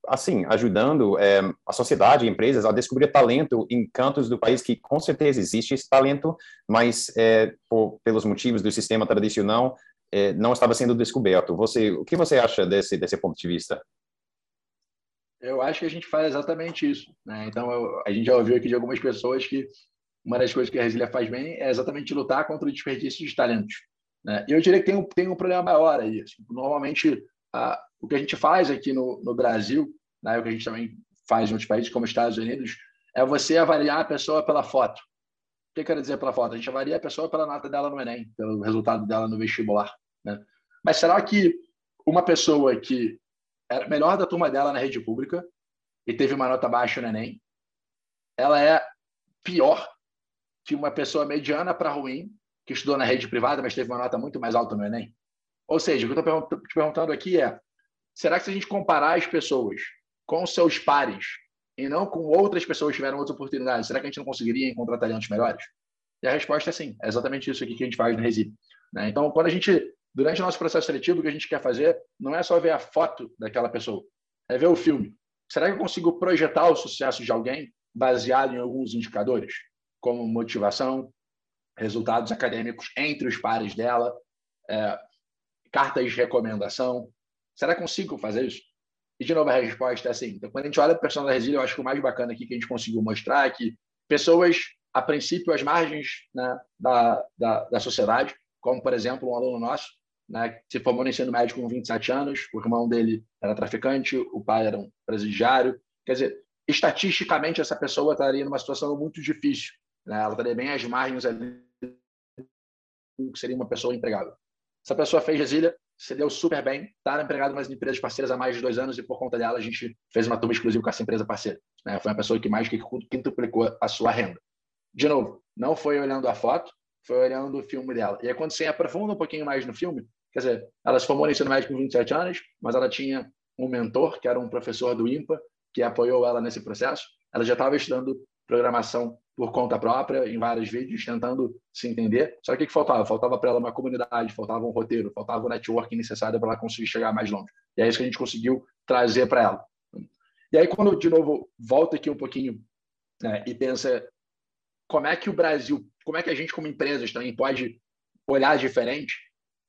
assim ajudando é, a sociedade, empresas a descobrir talento em cantos do país que com certeza existe esse talento, mas é, por, pelos motivos do sistema tradicional é, não estava sendo descoberto. Você, o que você acha desse desse ponto de vista? Eu acho que a gente faz exatamente isso. Né? Então, eu, a gente já ouviu aqui de algumas pessoas que uma das coisas que a Resília faz bem é exatamente lutar contra o desperdício de talentos. Né? E eu diria que tem um, tem um problema maior aí. Assim. Normalmente, a, o que a gente faz aqui no, no Brasil, né, o que a gente também faz em outros países, como Estados Unidos, é você avaliar a pessoa pela foto. Que eu quero dizer pela foto? A gente avalia a pessoa pela nota dela no Enem, pelo resultado dela no vestibular. Né? Mas será que uma pessoa que era melhor da turma dela na rede pública e teve uma nota baixa no Enem, ela é pior que uma pessoa mediana para ruim que estudou na rede privada, mas teve uma nota muito mais alta no Enem? Ou seja, o que eu estou te perguntando aqui é: será que se a gente comparar as pessoas com seus pares e não com outras pessoas que tiveram outras oportunidades, será que a gente não conseguiria encontrar talentos melhores? E a resposta é sim. É exatamente isso aqui que a gente faz no Resíduo. Né? Então, quando a gente, durante o nosso processo seletivo, o que a gente quer fazer não é só ver a foto daquela pessoa, é ver o filme. Será que eu consigo projetar o sucesso de alguém baseado em alguns indicadores, como motivação, resultados acadêmicos entre os pares dela, é, cartas de recomendação? Será que consigo fazer isso? E, de novo, a resposta é sim. Então, quando a gente olha para a questão da resília, eu acho que o mais bacana aqui que a gente conseguiu mostrar é que pessoas, a princípio, às margens né, da, da, da, sociedade, como, por exemplo, um aluno nosso, né, se formou no ensino médio com 27 anos, o irmão dele era traficante, o pai era um presidiário. Quer dizer, estatisticamente, essa pessoa estaria numa situação muito difícil. Né? Ela estaria bem às margens ali, que seria uma pessoa empregável. Essa pessoa fez resília, se deu super bem, está empregado nas empresas parceiras há mais de dois anos e por conta dela a gente fez uma turma exclusiva com essa empresa parceira. Né? Foi uma pessoa que mais que quintuplicou a sua renda. De novo, não foi olhando a foto, foi olhando o filme dela. E aí quando você aprofunda um pouquinho mais no filme, quer dizer, ela se formou no ensino médio com 27 anos, mas ela tinha um mentor, que era um professor do IMPA, que apoiou ela nesse processo. Ela já estava estudando programação por conta própria, em vários vídeos, tentando se entender. Só que o que faltava? Faltava para ela uma comunidade, faltava um roteiro, faltava o network necessário para ela conseguir chegar mais longe. E é isso que a gente conseguiu trazer para ela. E aí, quando, de novo, volta aqui um pouquinho né, e pensa como é que o Brasil, como é que a gente, como empresas, também pode olhar diferente,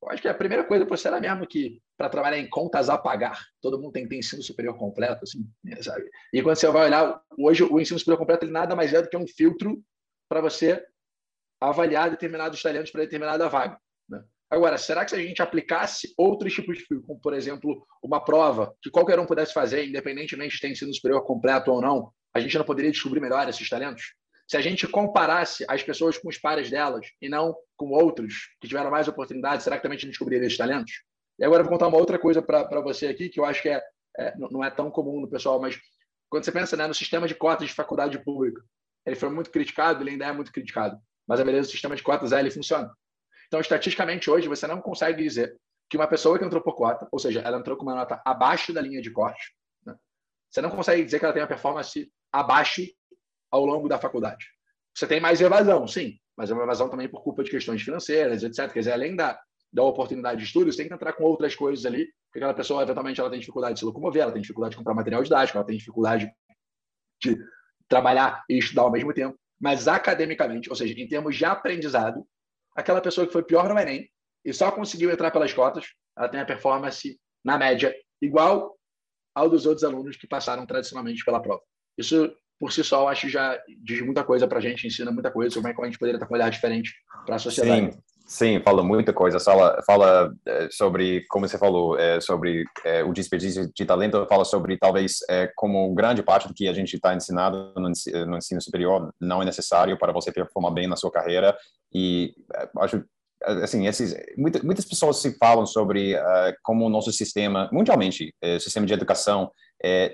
eu acho que a primeira coisa por ser mesmo que para trabalhar em contas a pagar, todo mundo tem que ter ensino superior completo, assim, né, sabe? E quando você vai olhar, hoje o ensino superior completo ele nada mais é do que um filtro para você avaliar determinados talentos para determinada vaga. Né? Agora, será que se a gente aplicasse outros tipos de filtro, como por exemplo uma prova que qualquer um pudesse fazer, independentemente de ter ensino superior completo ou não, a gente não poderia descobrir melhor esses talentos? Se a gente comparasse as pessoas com os pares delas e não com outros que tiveram mais oportunidades, será que também a gente descobriria esses talentos? E agora eu vou contar uma outra coisa para você aqui, que eu acho que é, é, não é tão comum no pessoal, mas quando você pensa né, no sistema de cotas de faculdade pública, ele foi muito criticado, ele ainda é muito criticado, mas a beleza do sistema de cotas é, ele funciona. Então, estatisticamente, hoje, você não consegue dizer que uma pessoa que entrou por cota, ou seja, ela entrou com uma nota abaixo da linha de corte, né, você não consegue dizer que ela tem uma performance abaixo ao longo da faculdade. Você tem mais evasão, sim, mas é uma evasão também por culpa de questões financeiras, etc. Quer dizer, além da, da oportunidade de estudo, você tem que entrar com outras coisas ali, porque aquela pessoa, eventualmente, ela tem dificuldade de se locomover, ela tem dificuldade de comprar material didático, ela tem dificuldade de trabalhar e estudar ao mesmo tempo. Mas academicamente, ou seja, em termos de aprendizado, aquela pessoa que foi pior no Enem e só conseguiu entrar pelas cotas, ela tem a performance, na média, igual ao dos outros alunos que passaram tradicionalmente pela prova. Isso por si só, acho que já diz muita coisa para a gente, ensina muita coisa como a gente poderia estar com um olhar diferente para a sociedade. Sim. Sim, fala muita coisa. Fala, fala é, sobre, como você falou, é, sobre é, o desperdício de talento. Fala sobre, talvez, como grande parte do que a gente está ensinado no, no, ensino superior não é necessário para você performar bem na sua carreira. E acho assim, esses, muitas, muitas pessoas se falam sobre como o nosso sistema, mundialmente, o sistema de educação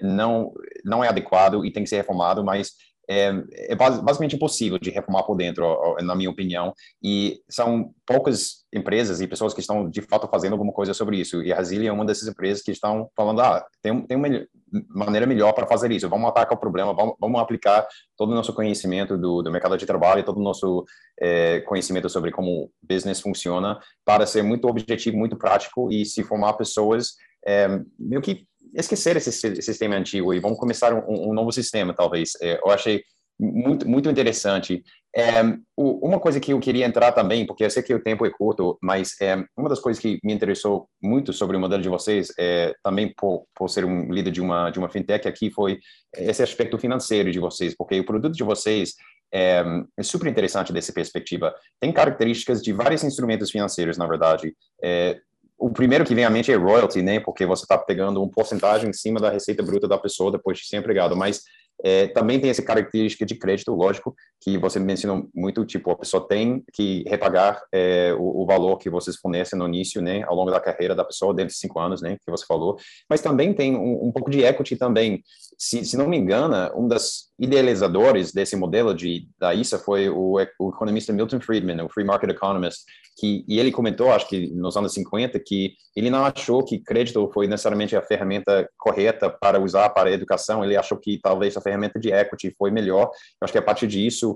não, não é adequado e tem que ser reformado, mas é, é, basicamente impossível de reformar por dentro, na minha opinião, e são poucas empresas e pessoas que estão de fato fazendo alguma coisa sobre isso. E a Brasília é uma dessas empresas que estão falando: ah, tem, tem uma maneira melhor para fazer isso, vamos atacar o problema, vamos, vamos aplicar todo o nosso conhecimento do, do mercado de trabalho, todo o nosso é, conhecimento sobre como business funciona, para ser muito objetivo, muito prático e se formar pessoas é, meio que esquecer esse sistema antigo e vamos começar um, um novo sistema, talvez. É, eu achei muito, muito interessante. É, uma coisa que eu queria entrar também, porque eu sei que o tempo é curto, mas é, uma das coisas que me interessou muito sobre o modelo de vocês, é, também por, por ser um líder de uma, de uma fintech aqui, foi esse aspecto financeiro de vocês, porque o produto de vocês é, é, super interessante dessa perspectiva. Tem características de vários instrumentos financeiros, na verdade. É, o primeiro que vem à mente é royalty, né? Porque você está pegando um porcentagem em cima da receita bruta da pessoa depois de ser empregado. Mas É, também tem essa característica de crédito, lógico, que você mencionou muito, tipo, a pessoa tem que repagar é, o, o, valor que vocês fornecem no início, né, ao longo da carreira da pessoa, dentro de cinco anos, né, que você falou, mas também tem um, um pouco de equity também. Se, se não me engano, um das idealizadores desse modelo de, da ISA foi o, o economista Milton Friedman, o Free Market Economist, que, e ele comentou, acho que nos anos 50, que ele não achou que crédito foi necessariamente a ferramenta correta para usar para a educação, ele achou que talvez a ferramenta de equity foi melhor. Eu acho que a partir disso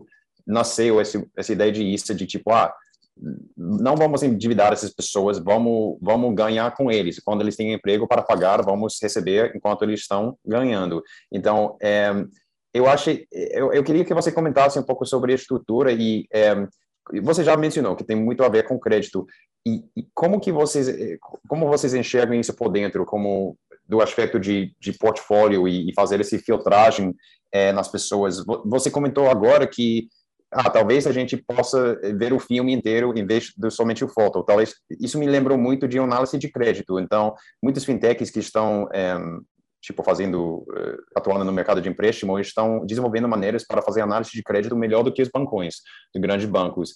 nasceu esse, essa ideia de ISA, de tipo, ah, não vamos endividar essas pessoas, vamos, vamos ganhar com eles. Quando eles têm emprego para pagar, vamos receber enquanto eles estão ganhando. Então, é, eu acho, eu, eu queria que você comentasse um pouco sobre a estrutura e é, você já mencionou que tem muito a ver com crédito e, e, como que vocês como vocês enxergam isso por dentro como do aspecto de, de portfólio e, e fazer esse filtragem é, nas pessoas você comentou agora que ah, talvez a gente possa ver o filme inteiro em vez de somente o foto. Talvez isso me lembrou muito de análise de crédito. Então, muitas fintechs que estão é, tipo fazendo eh, atuando no mercado de empréstimo estão desenvolvendo maneiras para fazer análise de crédito melhor do que os bancões, de grandes bancos.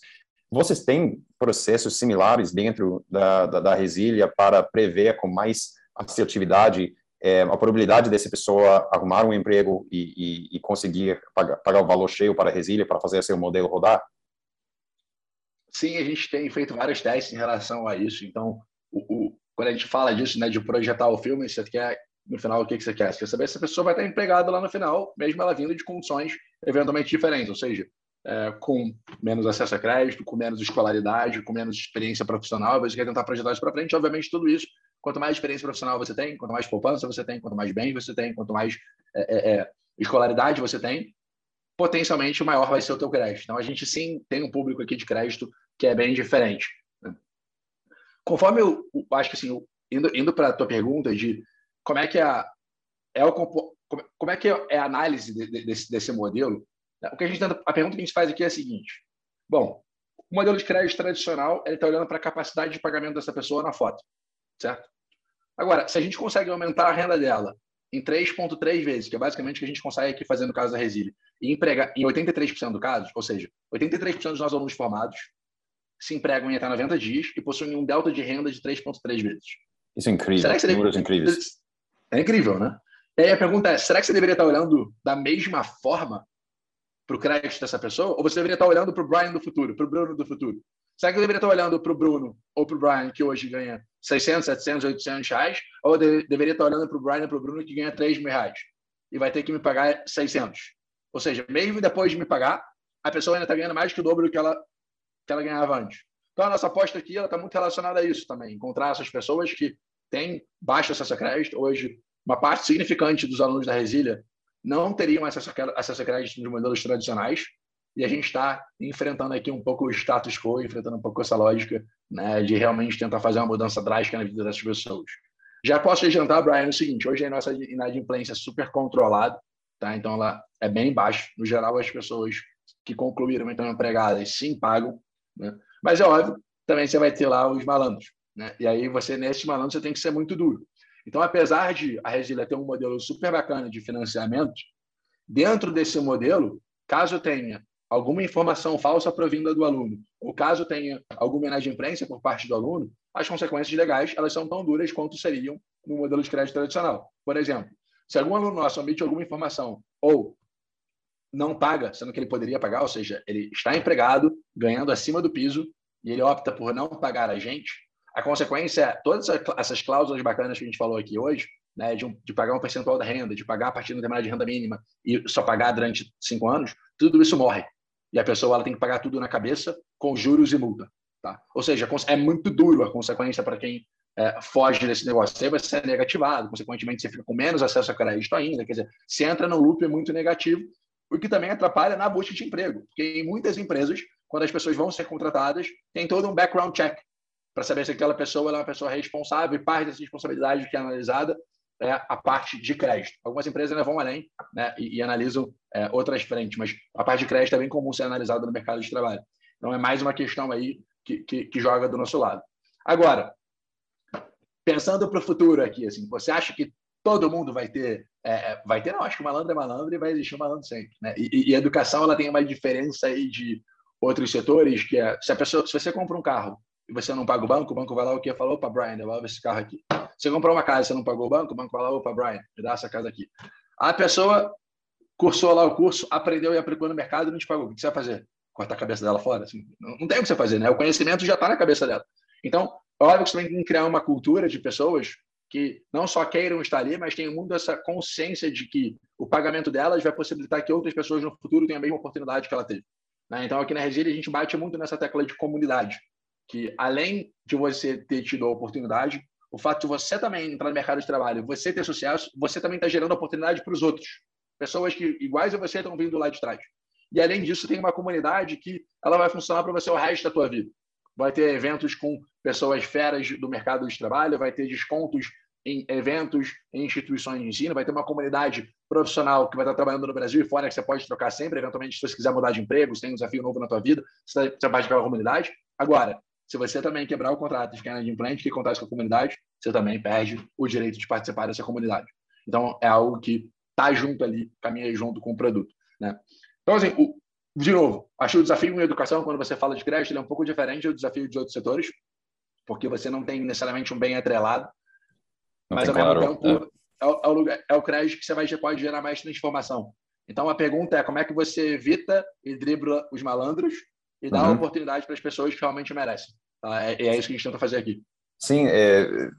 Vocês têm processos similares dentro da, da, da Resília para prever com mais assertividade é, a probabilidade dessa pessoa arrumar um emprego e, e, e conseguir pagar, pagar, o valor cheio para a Resília para fazer seu modelo rodar? Sim, a gente tem feito vários testes em relação a isso. Então, o, o, quando a gente fala disso, né, de projetar o filme, você quer no final o que, que você quer? Você quer saber se a pessoa vai estar empregada lá no final, mesmo ela vindo de condições eventualmente diferentes, ou seja, é, com menos acesso a crédito, com menos escolaridade, com menos experiência profissional, você quer tentar projetar isso para frente. Obviamente, tudo isso, quanto mais experiência profissional você tem, quanto mais poupança você tem, quanto mais bem você tem, quanto mais é, é, é escolaridade você tem, potencialmente maior vai ser o teu crédito. Então, a gente sim tem um público aqui de crédito que é bem diferente. Né? Conforme eu, eu acho que assim, indo, indo para a tua pergunta de como é que é, é o como é que é a análise de, desse, desse modelo? O que a gente a pergunta que a gente faz aqui é a seguinte: bom, o modelo de crédito tradicional ele está olhando para a capacidade de pagamento dessa pessoa na foto, certo? Agora, se a gente consegue aumentar a renda dela em 3,3 vezes, que é basicamente o que a gente consegue aqui fazer no caso da Resile, e empregar em 83% do caso, ou seja, 83% dos nossos alunos formados se empregam em até 90 dias e possuem um delta de renda de 3,3 vezes. Isso é incrível. Será que seria... Números incríveis. É incrível, né? E aí a pergunta é: será que você deveria estar olhando da mesma forma para o crédito dessa pessoa? Ou você deveria estar olhando para o Brian do futuro, para o Bruno do futuro? Será que eu deveria estar olhando para o Bruno ou para o Brian, que hoje ganha 600, 700, 800 reais? Ou eu deveria estar olhando para o Brian e para o Bruno, que ganha 3 mil reais e vai ter que me pagar 600? Ou seja, mesmo depois de me pagar, a pessoa ainda está ganhando mais que o dobro do que ela, que ela ganhava antes. Então, a nossa aposta aqui está muito relacionada a isso também. Encontrar essas pessoas que tem baixo acesso a crédito. Hoje, uma parte significante dos alunos da Resília não teriam acesso a crédito nos modelos tradicionais. E a gente está enfrentando aqui um pouco o status quo, enfrentando um pouco essa lógica né, de realmente tentar fazer uma mudança drástica na vida dessas pessoas. Já posso adiantar, Brian, o seguinte: hoje a nossa inadimplência é super controlada, tá? então ela é bem baixa. No geral, as pessoas que concluíram então empregadas sim pagam, né? mas é óbvio, também você vai ter lá os malandros, né? E aí você, nesse malandro, você tem que ser muito duro. Então, apesar de a Resília ter um modelo super bacana de financiamento, dentro desse modelo, caso tenha alguma informação falsa provinda do aluno, ou caso tenha alguma inadimplência por parte do aluno, as consequências legais elas são tão duras quanto seriam no modelo de crédito tradicional. Por exemplo, se algum aluno nosso omite alguma informação ou não paga, sendo que ele poderia pagar, ou seja, ele está empregado, ganhando acima do piso, e ele opta por não pagar a gente, a consequência é todas essas cláusulas bacanas que a gente falou aqui hoje, né, de, um, de, pagar um percentual da renda, de pagar a partir de determinada de renda mínima e só pagar durante cinco anos, tudo isso morre. E a pessoa ela tem que pagar tudo na cabeça com juros e multa. Tá? Ou seja, é muito duro a consequência para quem é, foge desse negócio. Você vai ser negativado, consequentemente você fica com menos acesso a crédito ainda. Quer dizer, você entra num loop muito negativo, o que também atrapalha na busca de emprego. Porque em muitas empresas, quando as pessoas vão ser contratadas, tem todo um background check para saber se aquela pessoa é uma pessoa responsável e parte dessa responsabilidade que é analisada é a parte de crédito. Algumas empresas ainda vão além né, e, e analisam é, outras frentes, mas a parte de crédito é bem comum ser analisada no mercado de trabalho. Então, é mais uma questão aí que, que, que joga do nosso lado. Agora, pensando para o futuro aqui, assim, você acha que todo mundo vai ter é, vai ter, não, acho que malandro é malandro e vai existir malandro sempre. Né? E, e, a educação ela tem uma diferença aí de outros setores, que é se a pessoa, se você compra um carro e você não paga o banco, o banco vai lá o que falou, opa, Brian, devolve esse carro aqui. Você comprou uma casa, você não pagou o banco, o banco lá, opa, Brian, me dá essa casa aqui. A pessoa cursou lá o curso, aprendeu e aplicou no mercado e não te pagou. O que você vai fazer? Cortar a cabeça dela fora? Assim, não tem o que você fazer, né? O conhecimento já está na cabeça dela. Então, óbvio que você tem que criar uma cultura de pessoas que não só queiram estar ali, mas tenham muito essa consciência de que o pagamento delas vai possibilitar que outras pessoas no futuro tenham a mesma oportunidade que ela teve. Né? Então, aqui na Resília, a gente bate muito nessa tecla de comunidade, que além de você ter tido a oportunidade, o fato de você também entrar no mercado de trabalho, você ter sucesso, você também está gerando oportunidade para os outros. Pessoas que, iguais a você, estão vindo lá de trás. E, além disso, tem uma comunidade que ela vai funcionar para você o resto da tua vida. Vai ter eventos com pessoas feras do mercado de trabalho, vai ter descontos em eventos, em instituições de ensino, vai ter uma comunidade profissional que vai estar trabalhando no Brasil e fora que você pode trocar sempre, eventualmente, se você quiser mudar de emprego, se tem um desafio novo na tua vida, você faz parte daquela comunidade. Agora, se você também quebrar o contrato de de implante que acontece com a comunidade, você também perde o direito de participar dessa comunidade. Então, é algo que está junto ali, caminha junto com o produto. Né? Então, assim, o, de novo, acho o desafio em educação, quando você fala de crédito, ele é um pouco diferente do desafio de outros setores, porque você não tem necessariamente um bem atrelado não mas ao claro, mesmo tempo é. É, é, o lugar, é o crédito que você vai, pode gerar mais transformação. Então a pergunta é como é que você evita e dribla os malandros e dá uhum. oportunidade para as pessoas que realmente merecem. Tá? É, é isso que a gente tenta fazer aqui. Sim, é,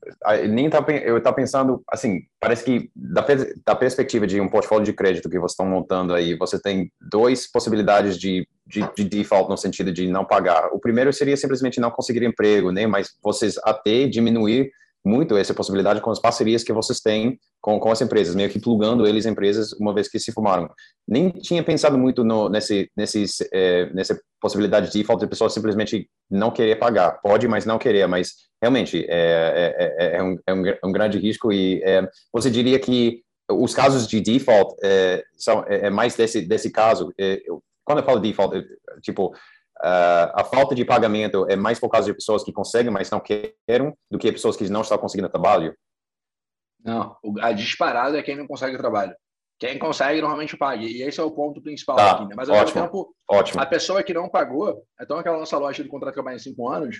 nem tá, eu estava pensando, assim, parece que da, da, perspectiva de um portfólio de crédito que vocês estão montando aí, você tem duas possibilidades de, de, de, default no sentido de não pagar. O primeiro seria simplesmente não conseguir emprego, né? Mas vocês até diminuir muito essa possibilidade com as parcerias que vocês têm com, com as empresas, meio que plugando eles empresas uma vez que se formaram. Nem tinha pensado muito no, nesse, nesses, é, nessa possibilidade de falta de pessoas simplesmente não querer pagar. Pode, mas não querer. Mas realmente é, é, é, é um, é um, um, grande risco e é, você diria que os casos de default é, são é, mais desse desse caso. quando eu falo default, tipo Uh, a falta de pagamento é mais por causa de pessoas que conseguem, mas não querem, do que pessoas que não estão conseguindo trabalho? Não, a disparada é quem não consegue trabalho. Quem consegue normalmente paga. E esse é o ponto principal tá, aqui. Né? Mas ao ótimo, mesmo tempo, ótimo. a pessoa que não pagou, então aquela nossa loja do contrato que vai em cinco anos,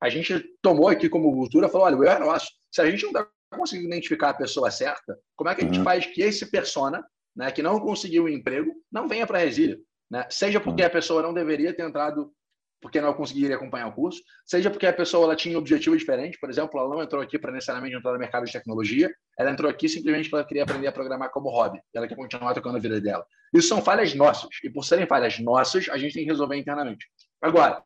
a gente tomou aqui como cultura, falou: olha, o erro é nosso. Se a gente não está conseguindo identificar a pessoa certa, como é que a gente uhum. faz que esse persona, né, que não conseguiu um emprego, não venha para a Resília? Né? Seja porque a pessoa não deveria ter entrado porque não conseguiria acompanhar o curso, seja porque a pessoa ela tinha um objetivo diferente, por exemplo, ela não entrou aqui para necessariamente entrar no mercado de tecnologia, ela entrou aqui simplesmente porque ela queria aprender a programar como hobby, ela quer continuar tocando a vida dela. Isso são falhas nossas, e por serem falhas nossas, a gente tem que resolver internamente. Agora,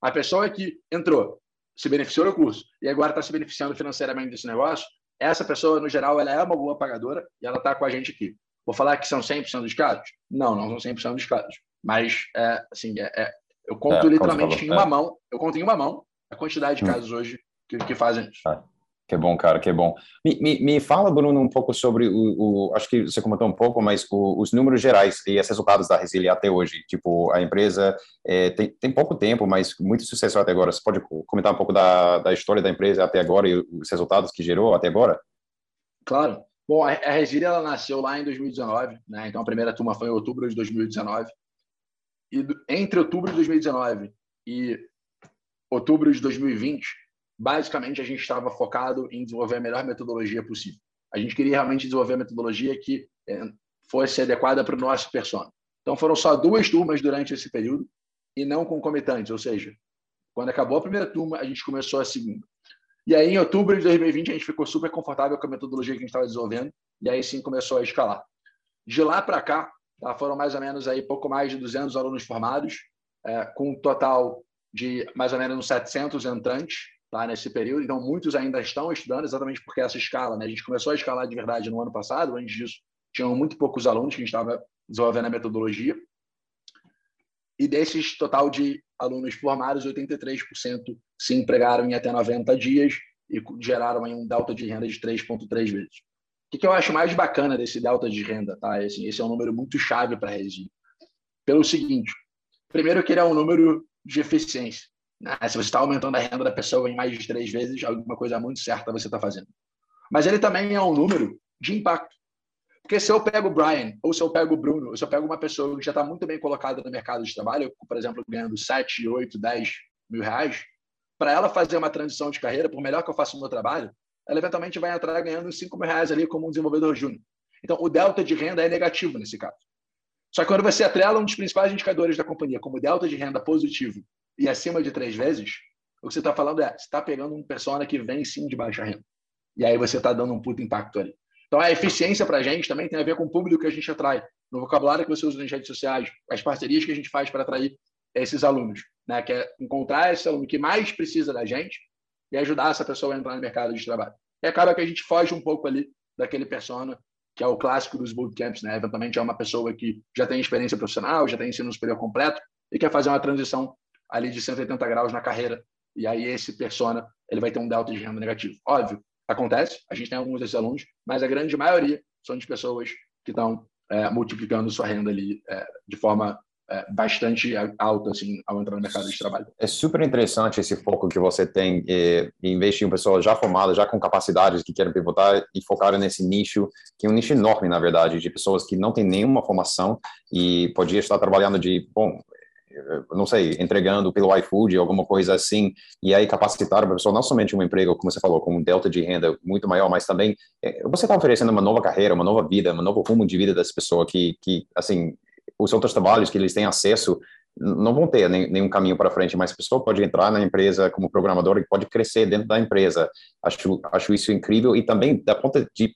a pessoa que entrou, se beneficiou do curso e agora está se beneficiando financeiramente desse negócio, essa pessoa, no geral, ela é uma boa pagadora e ela está com a gente aqui. Vou falar que são 100% dos casos? Não, não são 100% dos casos. Mas, é, assim, é, é eu conto é, literalmente em uma é. mão, eu conto em uma mão a quantidade de hum. casos hoje que, que fazem isso. Ah, que bom, cara, que bom. Me, me, me fala, Bruno, um pouco sobre o, o, acho que você comentou um pouco, mas o, os números gerais e os resultados da Resilia até hoje. Tipo, a empresa é, tem, tem pouco tempo, mas muito sucesso até agora. Você pode comentar um pouco da, da história da empresa até agora e os resultados que gerou até agora? Claro. Bom, a Resília ela nasceu lá em 2019, né? Então a primeira turma foi em outubro de 2019. E entre outubro de 2019 e outubro de 2020, basicamente a gente estava focado em desenvolver a melhor metodologia possível. A gente queria realmente desenvolver a metodologia que é, fosse adequada para o nosso persona. Então foram só duas turmas durante esse período e não concomitantes, ou seja, quando acabou a primeira turma, a gente começou a segunda. E aí, em outubro de 2020, a gente ficou super confortável com a metodologia que a gente estava desenvolvendo, e aí sim começou a escalar. De lá para cá, tá, foram mais ou menos aí pouco mais de 200 alunos formados, é, com um total de mais ou menos 700 entrantes tá, nesse período. Então, muitos ainda estão estudando, exatamente porque essa escala, né, a gente começou a escalar de verdade no ano passado, antes disso, tinham muito poucos alunos que a gente estava desenvolvendo a metodologia. E desses total de alunos formados, 83% se empregaram em até 90 dias e geraram um delta de renda de 3,3 vezes. O que eu acho mais bacana desse delta de renda? Tá? Assim, esse é um número muito chave para a Resi. Pelo seguinte, primeiro que ele é um número de eficiência. Né? Se você está aumentando a renda da pessoa em mais de três vezes, alguma coisa muito certa você está fazendo. Mas ele também é um número de impacto. Porque se eu pego o Brian, ou se eu pego o Bruno, ou se eu pego uma pessoa que já está muito bem colocada no mercado de trabalho, por exemplo, ganhando 7, 8, 10 mil reais, para ela fazer uma transição de carreira, por melhor que eu faça o meu trabalho, ela eventualmente vai entrar ganhando 5 mil reais ali como um desenvolvedor júnior. Então, o delta de renda é negativo nesse caso. Só que quando você atrela um dos principais indicadores da companhia como delta de renda positivo e acima de três vezes, o que você está falando é, você está pegando um persona que vem sim de baixa renda. E aí você está dando um puto impacto ali. Então, a eficiência para a gente também tem a ver com o público que a gente atrai, no vocabulário que você usa nas redes sociais, as parcerias que a gente faz para atrair esses alunos, né? que é encontrar esse aluno que mais precisa da gente e ajudar essa pessoa a entrar no mercado de trabalho. E acaba que a gente foge um pouco ali daquele persona que é o clássico dos bootcamps, né? Eventualmente é uma pessoa que já tem experiência profissional, já tem ensino superior completo e quer fazer uma transição ali de 180 graus na carreira. E aí esse persona, ele vai ter um delta de renda negativo. Óbvio, acontece, a gente tem alguns desses alunos, mas a grande maioria são de pessoas que estão é, multiplicando sua renda ali é, de forma bastante alta assim, ao entrar no mercado de trabalho. É super interessante esse foco que você tem em investir em pessoas já formadas, já com capacidades que querem pivotar e focar nesse nicho, que é um nicho enorme, na verdade, de pessoas que não têm nenhuma formação e podia estar trabalhando de, bom, não sei, entregando pelo iFood, alguma coisa assim, e aí capacitar a pessoa não somente um emprego, como você falou, com um delta de renda muito maior, mas também é, você está oferecendo uma nova carreira, uma nova vida, um novo rumo de vida dessa pessoa que, que assim, os outros trabalhos que eles têm acesso não vão ter nenhum caminho para frente, mas a pessoa pode entrar na empresa como programador e pode crescer dentro da empresa. Acho, acho isso incrível e também da ponta de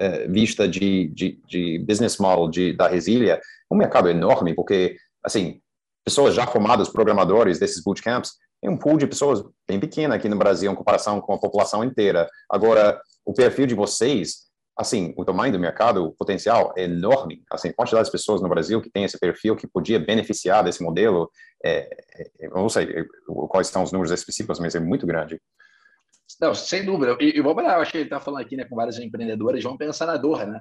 eh, vista de, de, de business model de, da Resília, um mercado enorme, porque, assim, pessoas já formadas, programadores desses bootcamps, tem um pool de pessoas bem pequeno aqui no Brasil em comparação com a população inteira. Agora, o perfil de vocês assim, o tamanho do mercado, o potencial é enorme. Assim, a quantidade de pessoas no Brasil que tem esse perfil, que podia beneficiar desse modelo, é, é, eu não sei quais são os números específicos, mas é muito grande. Não, sem dúvida. E, e vamos lá, eu acho que ele está falando aqui né, com vários empreendedores, vamos pensar na dor, né?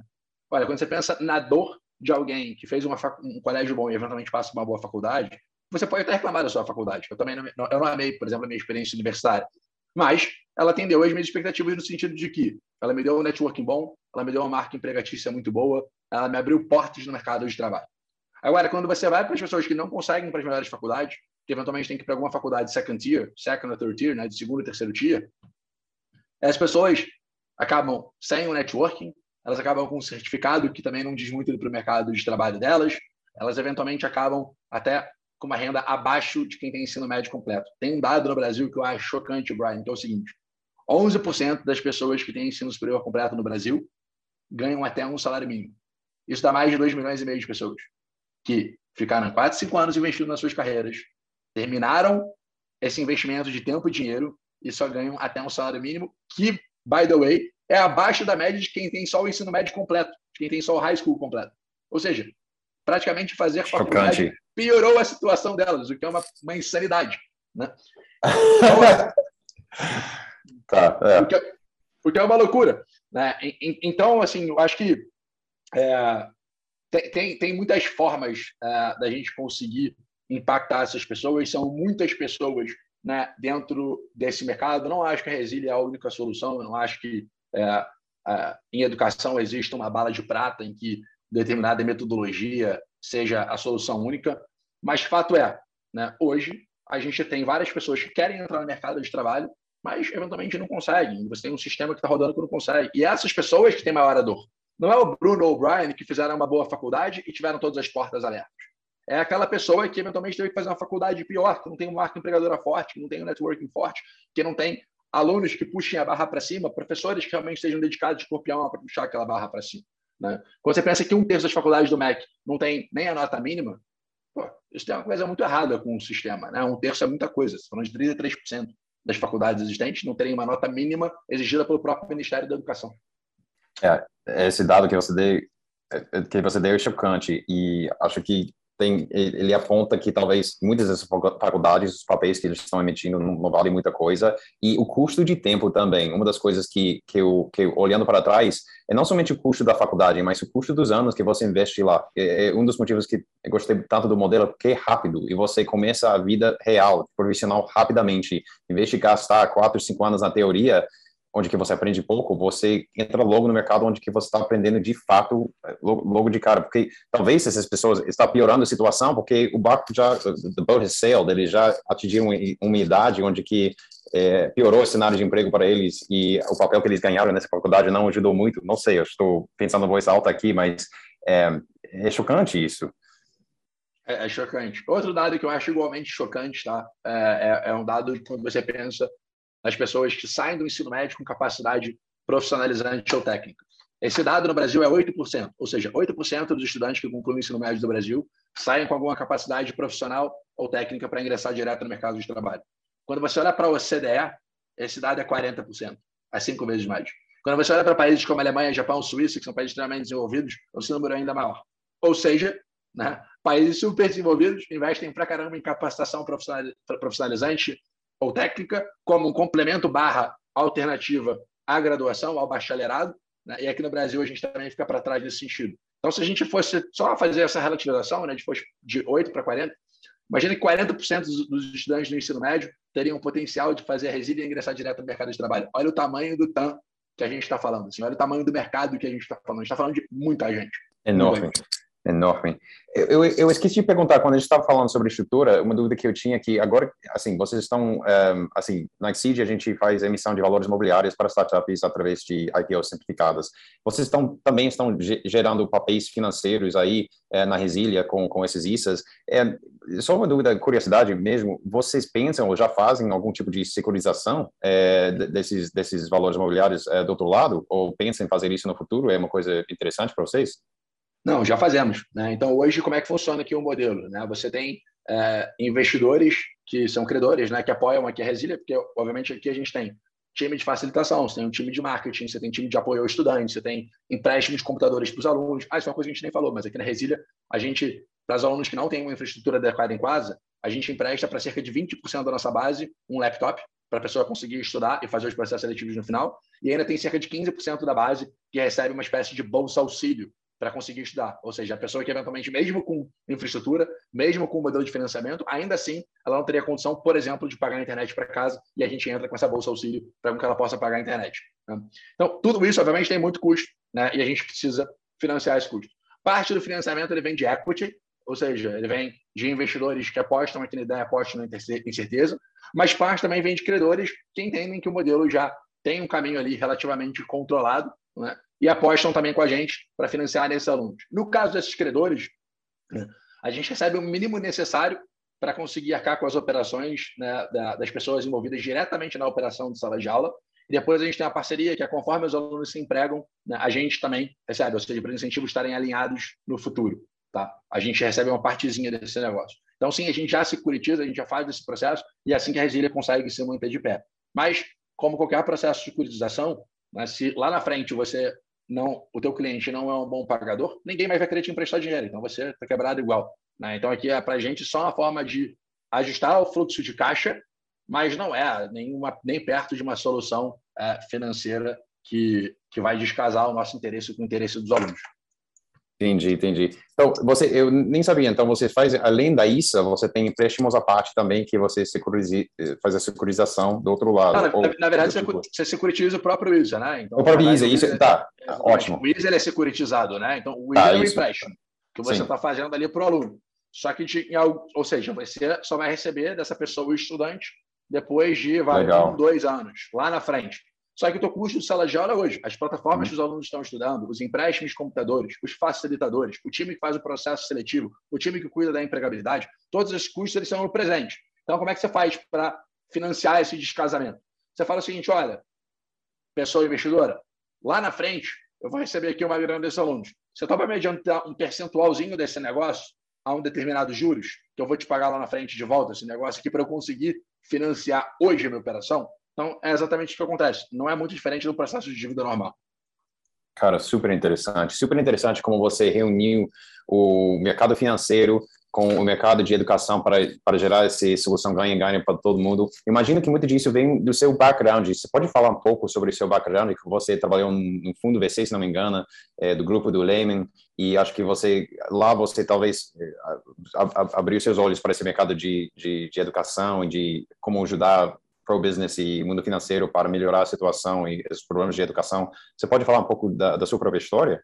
Olha, quando você pensa na dor de alguém que fez uma um colégio bom e eventualmente passa uma boa faculdade, você pode até reclamar da sua faculdade. Eu também não, eu não amei, por exemplo, a minha experiência universitária. Mas ela atendeu as minhas expectativas no sentido de que ela me deu um networking bom, ela me deu uma marca empregatícia muito boa, ela me abriu portas no mercado de trabalho. Agora, quando você vai para as pessoas que não conseguem para as melhores faculdades, que eventualmente tem que ir para alguma faculdade second tier, second or third tier, né, de segundo e terceiro tier, as pessoas acabam sem o networking, elas acabam com um certificado que também não diz muito para o mercado de trabalho delas, elas eventualmente acabam até com uma renda abaixo de quem tem ensino médio completo. Tem um dado no Brasil que eu acho chocante, Brian, que é o seguinte: 11% das pessoas que têm ensino superior completo no Brasil ganham até um salário mínimo. Isso dá mais de 2 milhões e meio de pessoas que ficaram 4, 5 anos investindo nas suas carreiras, terminaram esse investimento de tempo e dinheiro e só ganham até um salário mínimo, que, by the way, é abaixo da média de quem tem só o ensino médio completo, de quem tem só o high school completo. Ou seja, praticamente fazer faculdade piorou a situação delas, o que é uma, uma insanidade. Né? Então, é, tá, é. Porque, porque, é uma loucura. Né? Então, assim, eu acho que é, tem, tem, muitas formas é, da gente conseguir impactar essas pessoas, são muitas pessoas né, dentro desse mercado. Não acho que a Resília é a única solução, não acho que é, em educação existe uma bala de prata em que determinada metodologia seja a solução única, mas fato é, né, hoje a gente tem várias pessoas que querem entrar no mercado de trabalho, mas eventualmente não conseguem. Você tem um sistema que está rodando que não consegue. E essas pessoas que têm maior dor. Não é o Bruno ou o Brian que fizeram uma boa faculdade e tiveram todas as portas abertas. É aquela pessoa que eventualmente teve que fazer uma faculdade pior, que não tem uma marca empregadora forte, que não tem um networking forte, que não tem alunos que puxem a barra para cima, professores que realmente estejam dedicados de corpo para puxar aquela barra para cima. Né? Quando você pensa que um terço das faculdades do MEC não tem nem a nota mínima, pô, isso tem uma coisa muito errada com o sistema. Né? Um terço é muita coisa. Falando de 33% das faculdades existentes não terem uma nota mínima exigida pelo próprio Ministério da Educação. É, esse dado que você deu, é, que você deu é chocante e acho que tem, ele aponta que talvez muitas dessas faculdades, os papéis que eles estão emitindo não, não valem muita coisa, e o custo de tempo também. Uma das coisas que, que, eu, que eu, olhando para trás, é não somente o custo da faculdade, mas o custo dos anos que você investe lá. É, é um dos motivos que eu gostei tanto do modelo, porque é rápido, e você começa a vida real, profissional, rapidamente. Em vez de gastar quatro, cinco anos na teoria, onde que você aprende pouco, você entra logo no mercado onde que você está aprendendo de fato logo, logo, de cara, porque talvez essas pessoas estão piorando a situação porque o barco já, the boat has sailed, eles já atingiram uma idade onde que é, piorou o cenário de emprego para eles e o papel que eles ganharam nessa faculdade não ajudou muito. Não sei, eu estou pensando em voz alta aqui, mas é, é chocante isso. É, é, chocante. Outro dado que eu acho igualmente chocante, tá? É, é, é um dado quando você pensa nas pessoas que saem do ensino médio com capacidade profissionalizante ou técnica. Esse dado no Brasil é 8%, ou seja, 8% dos estudantes que concluem o ensino médio do Brasil saem com alguma capacidade profissional ou técnica para ingressar direto no mercado de trabalho. Quando você olha para a OCDE, esse dado é 40%, é cinco vezes mais. Quando você olha para países como Alemanha, Japão, Suíça, que são países extremamente desenvolvidos, esse número é ainda maior. Ou seja, né, países super desenvolvidos investem para caramba em capacitação profissionalizante ou técnica como um complemento barra alternativa à graduação, ao bacharelado. Né? E aqui no Brasil a gente também fica para trás nesse sentido. Então, se a gente fosse só fazer essa relativização, né, de, de 8 para 40, imagina que 40% dos estudantes do ensino médio teriam o potencial de fazer a resília e ingressar direto no mercado de trabalho. Olha o tamanho do TAM que a gente está falando. Assim, olha o tamanho do mercado que a gente está falando. A gente está falando de muita gente. Enorme enorme. Eu, eu, esqueci de perguntar, quando a gente estava falando sobre estrutura, uma dúvida que eu tinha aqui, agora, assim, vocês estão, um, ehm, assim, na Exceed a gente faz emissão de valores imobiliários para startups através de IPOs simplificadas. Vocês estão, também estão gerando papéis financeiros aí é, na Resília com, com esses ISAs. É, só uma dúvida, curiosidade mesmo, vocês pensam ou já fazem algum tipo de securitização é, desses, desses valores imobiliários do outro lado? Ou pensam em fazer isso no futuro? É uma coisa interessante para vocês? Não, já fazemos. Né? Então, hoje, como é que funciona aqui o modelo? Né? Você tem é, investidores que são credores, né, que apoiam aqui a Resília, porque, obviamente, aqui a gente tem time de facilitação, você tem um time de marketing, você tem time de apoio ao estudante, você tem empréstimo de computadores para os alunos. Ah, isso é uma coisa que a gente nem falou, mas aqui na Resília, a gente, para os alunos que não têm uma infraestrutura adequada em casa, a gente empresta para cerca de 20% da nossa base um laptop para a pessoa conseguir estudar e fazer os processos seletivos no final. E ainda tem cerca de 15% da base que recebe uma espécie de bolsa auxílio para conseguir estudar. Ou seja, a pessoa que eventualmente, mesmo com infraestrutura, mesmo com modelo de financiamento, ainda assim, ela não teria condição, por exemplo, de pagar a internet para casa e a gente entra com essa bolsa auxílio para que ela possa pagar a internet. Né? Então, tudo isso, obviamente, tem muito custo né? e a gente precisa financiar esse custo. Parte do financiamento ele vem de equity, ou seja, ele vem de investidores que apostam aqui na ideia, apostam na incerteza, mas parte também vem de credores que entendem que o modelo já tem um caminho ali relativamente controlado né? e apostam também com a gente para financiar esses alunos. No caso desses credores, né, a gente recebe o mínimo necessário para conseguir arcar com as operações né, das pessoas envolvidas diretamente na operação de sala de aula. E depois a gente tem a parceria, que é conforme os alunos se empregam, né, a gente também recebe, ou seja, para os incentivos estarem alinhados no futuro. Tá? A gente recebe uma partezinha desse negócio. Então, sim, a gente já securitiza, a gente já faz esse processo, e é assim que a Resília consegue se manter de pé. Mas, como qualquer processo de securitização, né, se lá na frente você não, o teu cliente não é um bom pagador, ninguém mais vai querer te emprestar dinheiro. Então você está quebrado igual. Né? Então aqui é para a gente só uma forma de ajustar o fluxo de caixa, mas não é nenhuma, nem perto de uma solução é, financeira que, que vai descasar o nosso interesse com o interesse dos alunos. Entendi, entendi. Então, você, eu nem sabia, então você faz, além da ISA, você tem empréstimos à parte também que você securize, faz a securização do outro lado. na, ou, na, verdade, você, tipo... você securitiza o próprio ISA, né? Então, o próprio ISA, isso, tá, é, ótimo. O ISA ele é securitizado, né? Então, o ISA tá, é o empréstimo que você está fazendo ali para o aluno. Só que, de, ou seja, você só vai receber dessa pessoa, o estudante, depois de vai, um, dois anos, lá na frente. Só que o teu custo de sala de aula hoje, as plataformas uhum. que os alunos estão estudando, os empréstimos de computadores, os facilitadores, o time que faz o processo seletivo, o time que cuida da empregabilidade, todos esses custos eles são no presente. Então, como é que você faz para financiar esse descasamento? Você fala o seguinte, olha, pessoa investidora, lá na frente eu vou receber aqui uma grana desses alunos. Você topa me adiantar um percentualzinho desse negócio a um determinado juros, que eu vou te pagar lá na frente de volta esse negócio aqui para eu conseguir financiar hoje a minha operação? Então, é exatamente o que acontece. Não é muito diferente do processo de dívida normal. Cara, super interessante. Super interessante como você reuniu o mercado financeiro com o mercado de educação para, para gerar essa solução ganha-ganha para todo mundo. Imagino que muito disso vem do seu background. Você pode falar um pouco sobre o seu background? Que você trabalhou no fundo VC, se não me engano, é, do grupo do Lehman, e acho que você lá você talvez é, abriu seus olhos para esse mercado de, de, de educação e de como ajudar pro-business e mundo financeiro para melhorar a situação e os problemas de educação. Você pode falar um pouco da, da sua própria história?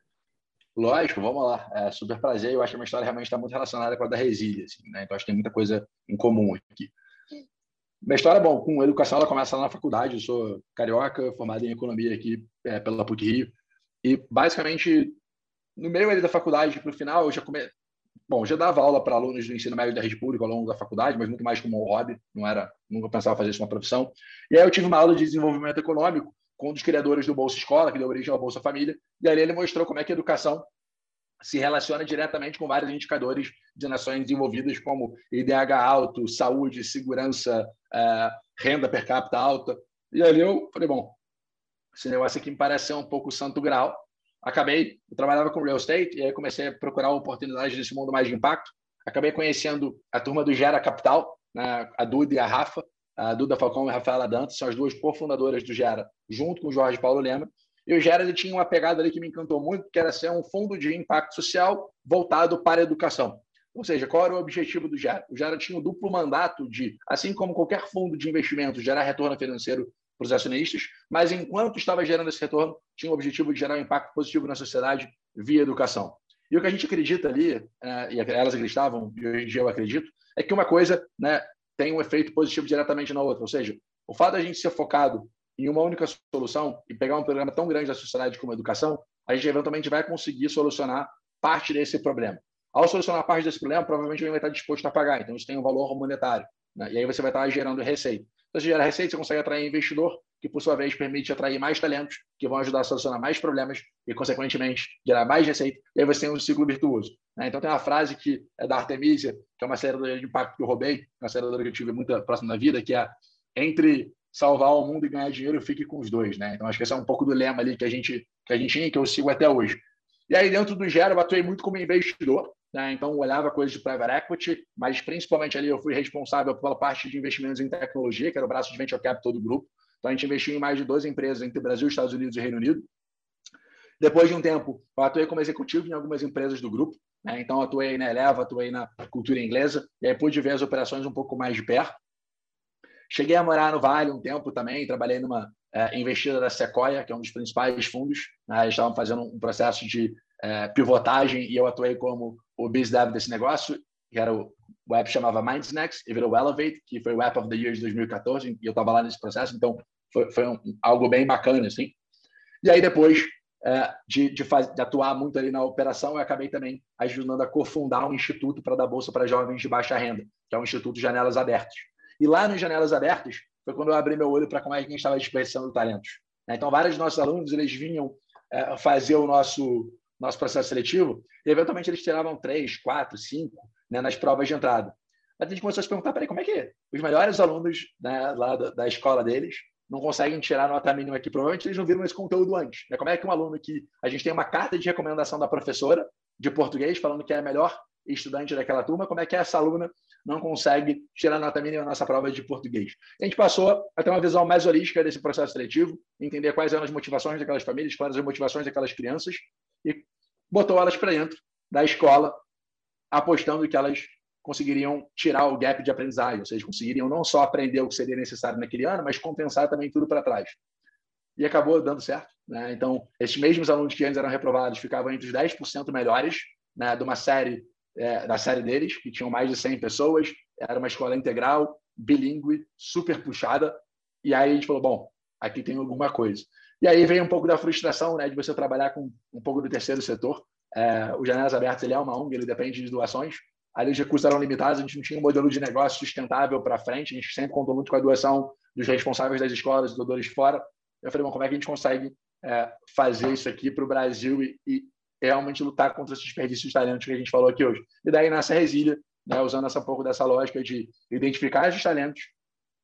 Lógico, vamos lá. É super prazer. Eu acho que a minha história realmente está muito relacionada com a da Resília. Assim, né? Então, acho que tem muita coisa em comum aqui. Minha história, bom, com educação, ela começa lá na faculdade. Eu sou carioca, formado em economia aqui é, pela PUC Rio. E, basicamente, no meio ali da faculdade, para o final, eu já come... Bom, já dava aula para alunos do ensino médio da rede pública ao longo da faculdade, mas muito mais como um hobby, não era, nunca pensava fazer isso uma profissão. E aí eu tive uma aula de desenvolvimento econômico com um dos criadores do Bolsa Escola, que deu origem ao Bolsa Família, e ali ele mostrou como é que a educação se relaciona diretamente com vários indicadores de nações desenvolvidas, como IDH alto, saúde, segurança, uh, renda per capita alta. E ali eu falei, bom, esse negócio aqui me parece ser um pouco santo grau. Acabei, eu trabalhava com real estate, e aí comecei a procurar oportunidades nesse mundo mais de impacto. Acabei conhecendo a turma do Gera Capital, né, a Duda e a Rafa, a Duda Falcão e a Rafaela Dantas, são as duas cofundadoras do Gera, junto com o Jorge Paulo Lema. E o Gera ele tinha uma pegada ali que me encantou muito, que era ser um fundo de impacto social voltado para a educação. Ou seja, qual era o objetivo do Gera? O Gera tinha o duplo mandato de, assim como qualquer fundo de investimento, gerar retorno financeiro para os acionistas, mas enquanto estava gerando esse retorno, tinha o objetivo de gerar um impacto positivo na sociedade via educação. E o que a gente acredita ali, é, e elas acreditavam, e hoje em dia eu acredito, é que uma coisa né, tem um efeito positivo diretamente na outra. Ou seja, o fato da gente ser focado em uma única solução e pegar um programa tão grande da sociedade como a educação, a gente eventualmente vai conseguir solucionar parte desse problema. Ao solucionar parte desse problema, provavelmente alguém vai estar disposto a pagar. Então, isso tem um valor monetário. Né? E aí você vai estar gerando receita. Então, você gera receita, você consegue atrair investidor, que por sua vez permite atrair mais talentos, que vão ajudar a solucionar mais problemas e, consequentemente, gerar mais receita. E aí você tem um ciclo virtuoso. Né? Então, tem uma frase que é da Artemisia, que é uma aceleradora de impacto que eu roubei, uma aceleradora que eu tive muito próximo da vida, que é entre salvar o mundo e ganhar dinheiro, fique com os dois, né? Então acho que esse é um pouco do lema ali que a gente que a gente tinha, que eu sigo até hoje. E aí dentro do Gero eu atuei muito como investidor, né? Então olhava coisas de private equity, mas principalmente ali eu fui responsável pela parte de investimentos em tecnologia, que era o braço de venture capital do grupo. Então a gente investiu em mais de 12 empresas entre Brasil, Estados Unidos e Reino Unido. Depois de um tempo, eu atuei como executivo em algumas empresas do grupo. Né? Então, atuei na Eleva, atuei na cultura inglesa, e aí pude ver as operações um pouco mais de perto. Cheguei a morar no Vale um tempo também, trabalhei numa é, investida da Sequoia, que é um dos principais fundos. Né? Eles estavam fazendo um processo de é, pivotagem e eu atuei como o BizDev desse negócio, que era o, o app chamava Mindsnacks e virou Elevate, que foi o App of the Year de 2014, e eu estava lá nesse processo, então foi, foi um, algo bem bacana, assim. E aí depois é, de, de, faz, de, atuar muito ali na operação, eu acabei também ajudando a cofundar um instituto para dar bolsa para jovens de baixa renda, que é o Instituto Janelas Abertas. E lá nos Janelas Abertas foi quando eu abri meu olho para como é que a gente estava desperdiçando talentos. Né? Então, vários dos nossos alunos eles vinham é, fazer o nosso, nosso processo seletivo e, eventualmente, eles tiravam três, quatro, cinco né, nas provas de entrada. Mas a gente começou a se perguntar, peraí, como é que os melhores alunos né, lá da, da, escola deles não conseguem tirar nota mínima aqui? Provavelmente eles não viram esse conteúdo antes. Né? Como é que um aluno que a gente tem uma carta de recomendação da professora de português falando que é a melhor estudante daquela turma, como é que essa aluna não consegue tirar nota mínima na nossa prova de português. A gente passou a ter uma visão mais holística desse processo seletivo, entender quais eram as motivações daquelas famílias, quais eram as motivações daquelas crianças, e botou elas para dentro da escola, apostando que elas conseguiriam tirar o gap de aprendizagem, ou seja, conseguiriam não só aprender o que seria necessário naquele ano, mas compensar também tudo para trás. E acabou dando certo. Né? Então, esses mesmos alunos que antes eram reprovados ficavam entre os 10% melhores né, de uma série é, da série deles, que tinham mais de 100 pessoas, era uma escola integral, bilíngue, super puxada, e aí a gente falou, bom, aqui tem alguma coisa. E aí vem um pouco da frustração né, de você trabalhar com um pouco do terceiro setor. É, o Janelas Abertas ele é uma ONG, ele depende de doações. Ali os recursos eram limitados, a gente não tinha um modelo de negócio sustentável para frente, a gente sempre contou muito com a doação dos responsáveis das escolas, doadores fora. Eu falei, bom, como é que a gente consegue é, fazer isso aqui para o Brasil e, e, realmente lutar contra esses desperdícios de talentos que a gente falou aqui hoje. E daí nasce a Resília, né, usando essa pouco dessa lógica de identificar esses talentos,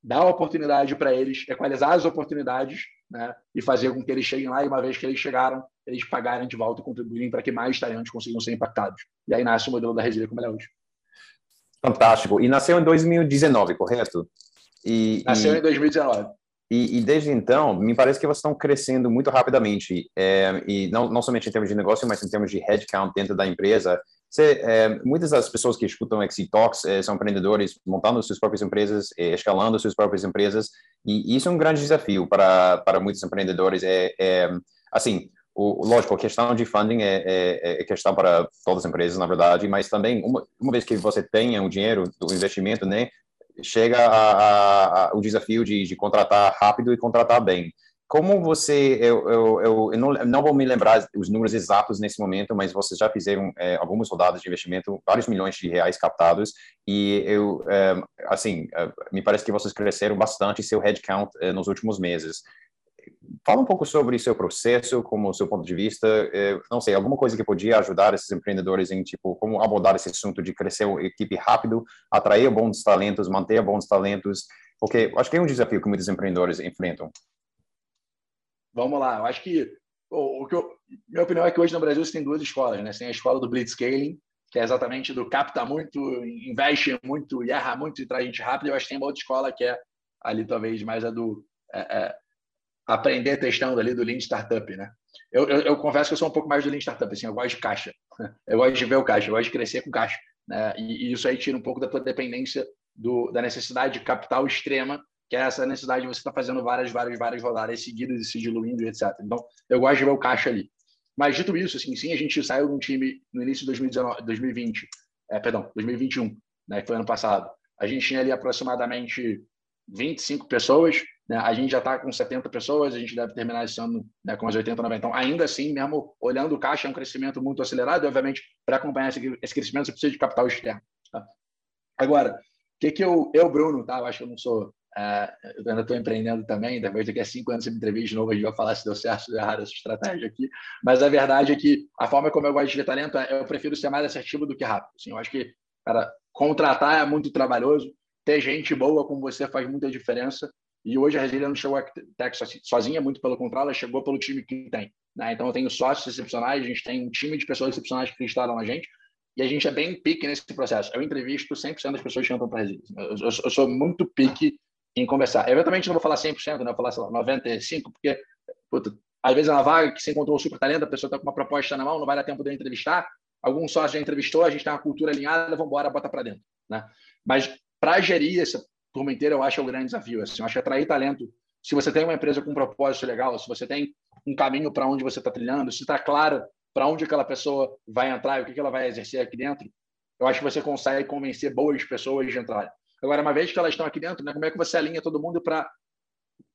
dar oportunidade para eles, equalizar as oportunidades né, e fazer com que eles cheguem lá e uma vez que eles chegaram, eles pagarem de volta e contribuírem para que mais talentos consigam ser impactados. E aí nasce o modelo da Resília como ele é hoje. Fantástico. E nasceu em 2019, correto? E, nasceu e... em 2019. E, e, desde então, me parece que vocês estão crescendo muito rapidamente, é, e não, não somente em termos de negócio, mas em termos de headcount dentro da empresa. É, muitas das pessoas que escutam Exit Talks é, são empreendedores montando suas próprias empresas, é, escalando suas próprias empresas, e isso é um grande desafio para, para muitos empreendedores. É, é assim, o, lógico, a questão de funding é, é, é, questão para todas as empresas, na verdade, mas também, uma, uma vez que você tenha o dinheiro do investimento, né, chega a, a, a, o desafio de, de contratar rápido e contratar bem como você, eu, eu, eu, não, não, vou me lembrar os números exatos nesse momento, mas vocês já fizeram é, algumas rodadas de investimento, vários milhões de reais captados, e eu, é, assim, é, me parece que vocês cresceram bastante seu headcount é, nos últimos meses. Fala um pouco sobre seu processo, como seu ponto de vista, é, não sei, alguma coisa que podia ajudar esses empreendedores em, tipo, como abordar esse assunto de crescer a equipe rápido, atrair bons talentos, manter bons talentos, porque acho que é um desafio que muitos empreendedores enfrentam. Vamos lá, eu acho que o, que eu, minha opinião é que hoje no Brasil você tem duas escolas, né? Você tem a escola do blitzscaling, que é exatamente do capta muito, investe muito, erra muito e traz gente rápido. Eu acho que tem uma outra escola que é ali talvez mais a do é, é, aprender testando ali do Lean Startup, né? Eu, eu, eu, confesso que eu sou um pouco mais do Lean Startup, assim, eu gosto de caixa, eu gosto de ver o caixa, eu gosto de crescer com caixa, né? E, e isso aí tira um pouco da tua dependência do, da necessidade de capital extrema que é essa necessidade de você estar tá fazendo várias, várias, várias rodadas seguidas e se diluindo, etc. Então, eu gosto de ver o caixa ali. Mas, dito isso, assim, sim, a gente saiu de um time no início de 2019, 2020, é, perdão, 2021, né, que foi ano passado. A gente tinha ali aproximadamente 25 pessoas, né, a gente já está com 70 pessoas, a gente deve terminar esse ano né, com umas 80, 90. Então, ainda assim, mesmo olhando o caixa, é um crescimento muito acelerado, e, obviamente, para acompanhar esse, esse, crescimento, você precisa de capital externo. Tá? Agora, o que, que eu, eu, Bruno, tá? eu acho que eu não sou Uh, eu ainda estou empreendendo também, depois daqui a cinco anos você me entrevista de novo, a gente vai falar se deu certo ou errado essa estratégia aqui. Mas a verdade é que a forma como eu gosto de ver talento, é, eu prefiro ser mais assertivo do que rápido. Assim, eu acho que, cara, contratar é muito trabalhoso, ter gente boa como você faz muita diferença. E hoje a Resília não chegou a Tech sozinha, muito pelo contrário, ela chegou pelo time que tem. Né? Então eu tenho sócios excepcionais, a gente tem um time de pessoas excepcionais que acreditaram na gente, e a gente é bem pique nesse processo. Eu entrevisto 100% das pessoas que entram para a Resília. Eu, eu, eu, sou muito pique em conversar. Eventualmente não vou falar 100%, né? vou falar, sei lá, 95%, porque, às vezes é uma vaga que você encontrou um super talento, a pessoa está com uma proposta na mão, não vai dar tempo de eu entrevistar, algum sócio já entrevistou, a gente tem uma cultura alinhada, vamos embora, bota para dentro. Né? Mas para gerir essa turma inteira, eu acho é o grande desafio. Assim, eu acho que atrair talento, se você tem uma empresa com um propósito legal, se você tem um caminho para onde você está trilhando, se está claro para onde aquela pessoa vai entrar e o que, ela vai exercer aqui dentro, eu acho que você consegue convencer boas pessoas de entrarem. Agora, uma vez que elas estão aqui dentro, né, como é que você alinha todo mundo para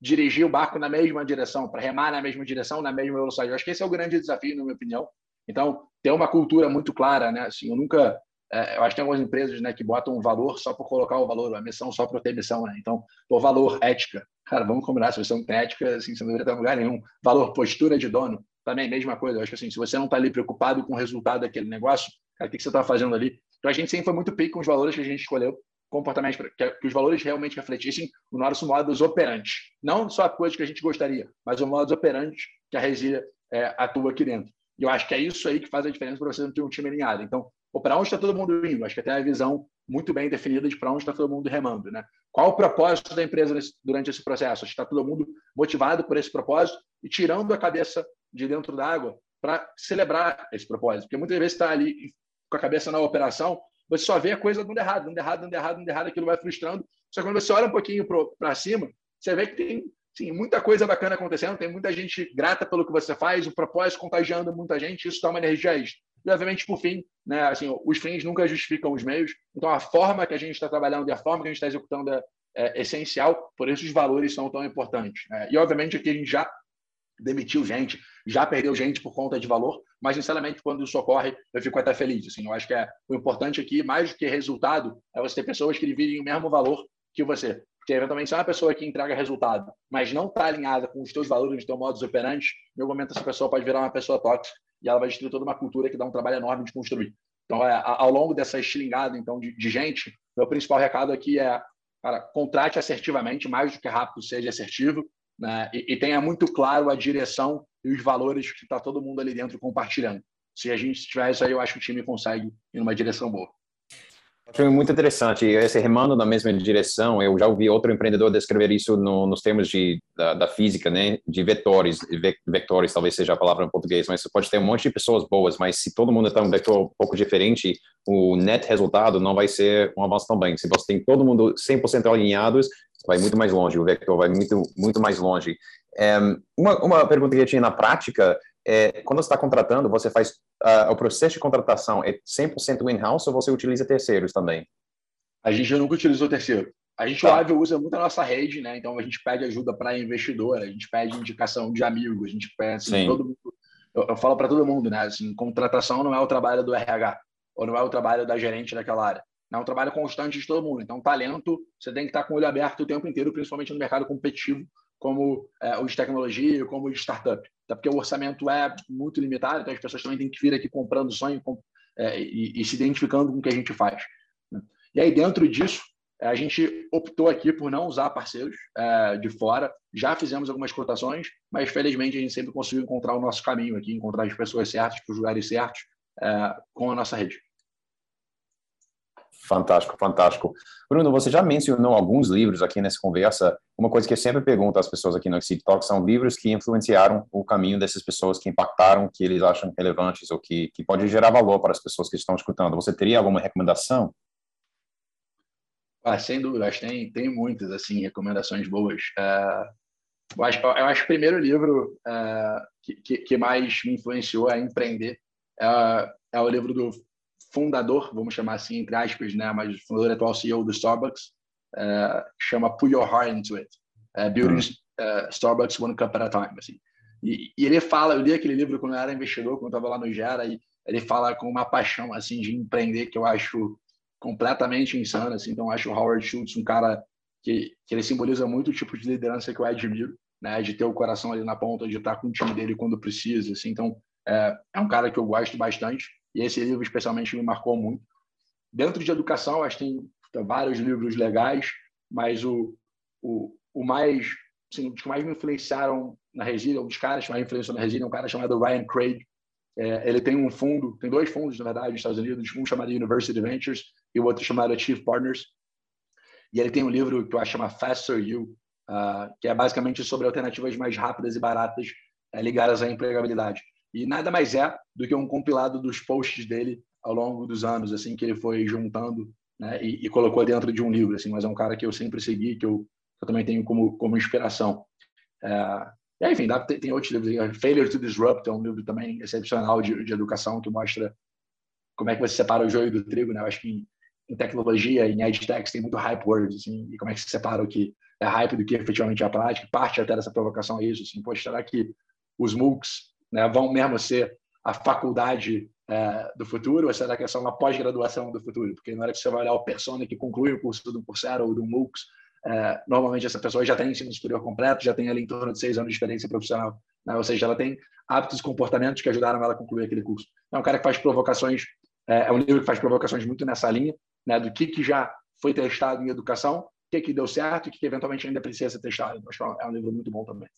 dirigir o barco na mesma direção, para remar na mesma direção, na mesma velocidade? Eu acho que esse é o grande desafio, na minha opinião. Então, ter uma cultura muito clara, né? Assim, eu nunca, é, eu acho que tem algumas empresas, né, que botam um valor só por colocar o valor, a missão só por ter missão, né? Então, por valor, ética. Cara, vamos combinar, se você não tem ética, assim, você não deveria ter lugar nenhum. Valor, postura de dono, também, mesma coisa. Eu acho que assim, se você não está ali preocupado com o resultado daquele negócio, cara, o que você está fazendo ali? Então, a gente sempre foi muito pique com os valores que a gente escolheu comportamentos, que, que, os valores realmente refletissem o nosso modus operandi. Não só a coisa que a gente gostaria, mas o modus operandi que a Resília é, atua aqui dentro. E eu acho que é isso aí que faz a diferença para você ter um time alinhado. Então, para onde está todo mundo indo? Acho que até a visão muito bem definida de para onde está todo mundo remando. Né? Qual o propósito da empresa nesse, durante esse processo? Está todo mundo motivado por esse propósito e tirando a cabeça de dentro da água para celebrar esse propósito. Porque muitas vezes está ali com a cabeça na operação, você só vê a coisa dando errado, dando errado, dando errado, dando errado, aquilo vai frustrando. Só que quando você olha um pouquinho para cima, você vê que tem sim, muita coisa bacana acontecendo, tem muita gente grata pelo que você faz, o propósito contagiando muita gente, isso dá uma energia extra. E, obviamente, por fim, né, assim, os fins nunca justificam os meios, então a forma que a gente está trabalhando e a forma que a gente está executando é, é, essencial, por isso os valores são tão importantes. Né? E, obviamente, aqui a gente já demitiu gente, já perdeu gente por conta de valor, mas sinceramente quando isso ocorre eu fico até feliz. Assim, eu acho que é o importante aqui, mais do que resultado, é você ter pessoas que dividem o mesmo valor que você. Porque eventualmente se é uma pessoa que entrega resultado, mas não está alinhada com os teus valores, os teus modos operantes, em algum momento essa pessoa pode virar uma pessoa tóxica e ela vai destruir toda uma cultura que dá um trabalho enorme de construir. Então, é, ao longo dessa estilingada então, de, de gente, meu principal recado aqui é cara, contrate assertivamente, mais do que rápido seja assertivo, né? e, e tenha muito claro a direção e os valores que está todo mundo ali dentro compartilhando. Se a gente tiver isso aí, eu acho que o time consegue ir numa direção boa. Achei muito interessante. Esse remando na mesma direção, eu já ouvi outro empreendedor descrever isso no, nos termos de, da, da, física, né? De vetores. Vetores talvez seja a palavra em português, mas você pode ter um monte de pessoas boas, mas se todo mundo está um vetor um pouco diferente, o net resultado não vai ser um avanço tão bem. Se você tem todo mundo 100% alinhados, vai muito mais longe, o vetor vai muito, muito mais longe. É, uma, uma pergunta que eu tinha na prática é, quando você está contratando, você faz uh, o processo de contratação é 100% in-house ou você utiliza terceiros também? A gente nunca utilizou terceiro. A gente, tá. o usa muito a nossa rede, né? Então, a gente pede ajuda para investidor, a gente pede indicação de amigos, a gente pede, assim, todo mundo, eu, eu falo para todo mundo, né? Assim, contratação não é o trabalho do RH, ou não é o trabalho da gerente daquela área. É um trabalho constante de todo mundo. Então, talento, você tem que estar com o olho aberto o tempo inteiro, principalmente no mercado competitivo, como é, o de tecnologia, como o de startup. Até porque o orçamento é muito limitado, então as pessoas também têm que vir aqui comprando sonho com, é, e, e, se identificando com o que a gente faz. Né? E aí, dentro disso, a gente optou aqui por não usar parceiros é, de fora. Já fizemos algumas cotações, mas felizmente a gente sempre conseguiu encontrar o nosso caminho aqui, encontrar as pessoas certas, para os lugares certos, é, com a nossa rede. Fantástico, fantástico. Bruno, você já mencionou alguns livros aqui nessa conversa. Uma coisa que eu sempre pergunto às pessoas aqui no Exit Talk são livros que influenciaram o caminho dessas pessoas, que impactaram, que eles acham relevantes ou que, que pode gerar valor para as pessoas que estão escutando. Você teria alguma recomendação? Ah, sem dúvida, tem, tem muitas assim, recomendações boas. Uh, eu, acho, eu acho que o primeiro livro uh, que, que, mais me influenciou a empreender é, é o livro do fundador, vamos chamar assim, entre aspas, né, mas o fundador atual CEO do Starbucks, uh, chama Put Your Heart Into It, uh, Building uh, Starbucks One Cup at a Time, assim. E, e, ele fala, eu li aquele livro quando eu era investidor, quando eu estava lá no Gera, e ele fala com uma paixão, assim, de empreender que eu acho completamente insano, assim, então eu acho o Howard Schultz um cara que, que ele simboliza muito o tipo de liderança que eu admiro, né, de ter o coração ali na ponta, de estar com o time dele quando precisa, assim, então é, é um cara que eu gosto bastante, e esse livro especialmente me marcou muito. Dentro de educação, acho que tem vários livros legais, mas o, o, o mais, assim, os que mais me influenciaram na Resília, um dos caras que mais me influenciou na Resília é um cara chamado Ryan Craig. É, ele tem um fundo, tem dois fundos, na verdade, nos Estados Unidos, um chamado University Ventures e o outro chamado Chief Partners. E ele tem um livro que eu acho chama Faster You, uh, que é basicamente sobre alternativas mais rápidas e baratas uh, ligadas à empregabilidade. E nada mais é do que um compilado dos posts dele ao longo dos anos, assim, que ele foi juntando né, e, e, colocou dentro de um livro, assim, mas é um cara que eu sempre segui, que eu, eu também tenho como, como inspiração. É, e, enfim, dá, tem, tem, outros livros, Failure to Disrupt é um livro também excepcional de, de educação, que mostra como é que você separa o joio do trigo, né? Eu acho que em, em tecnologia, em edtech, tem muito hype words, assim, e como é que se separa o que é hype do que efetivamente é a prática. Parte até dessa provocação é isso, assim, poxa, será que os MOOCs né, vão mesmo ser a faculdade é, do futuro, ou será que é só uma pós-graduação do futuro? Porque na hora que você vai olhar o persona que conclui o curso do Coursera ou do MOOCs, é, normalmente essa pessoa já tem ensino superior completo, já tem ali em torno de seis anos de experiência profissional, né? ou seja, ela tem hábitos e comportamentos que ajudaram ela a concluir aquele curso. É um cara que faz provocações, é, é um livro que faz provocações muito nessa linha, né, do que, que já foi testado em educação, o que, que deu certo e o que, que eventualmente ainda precisa ser testado. Então, é um livro muito bom também.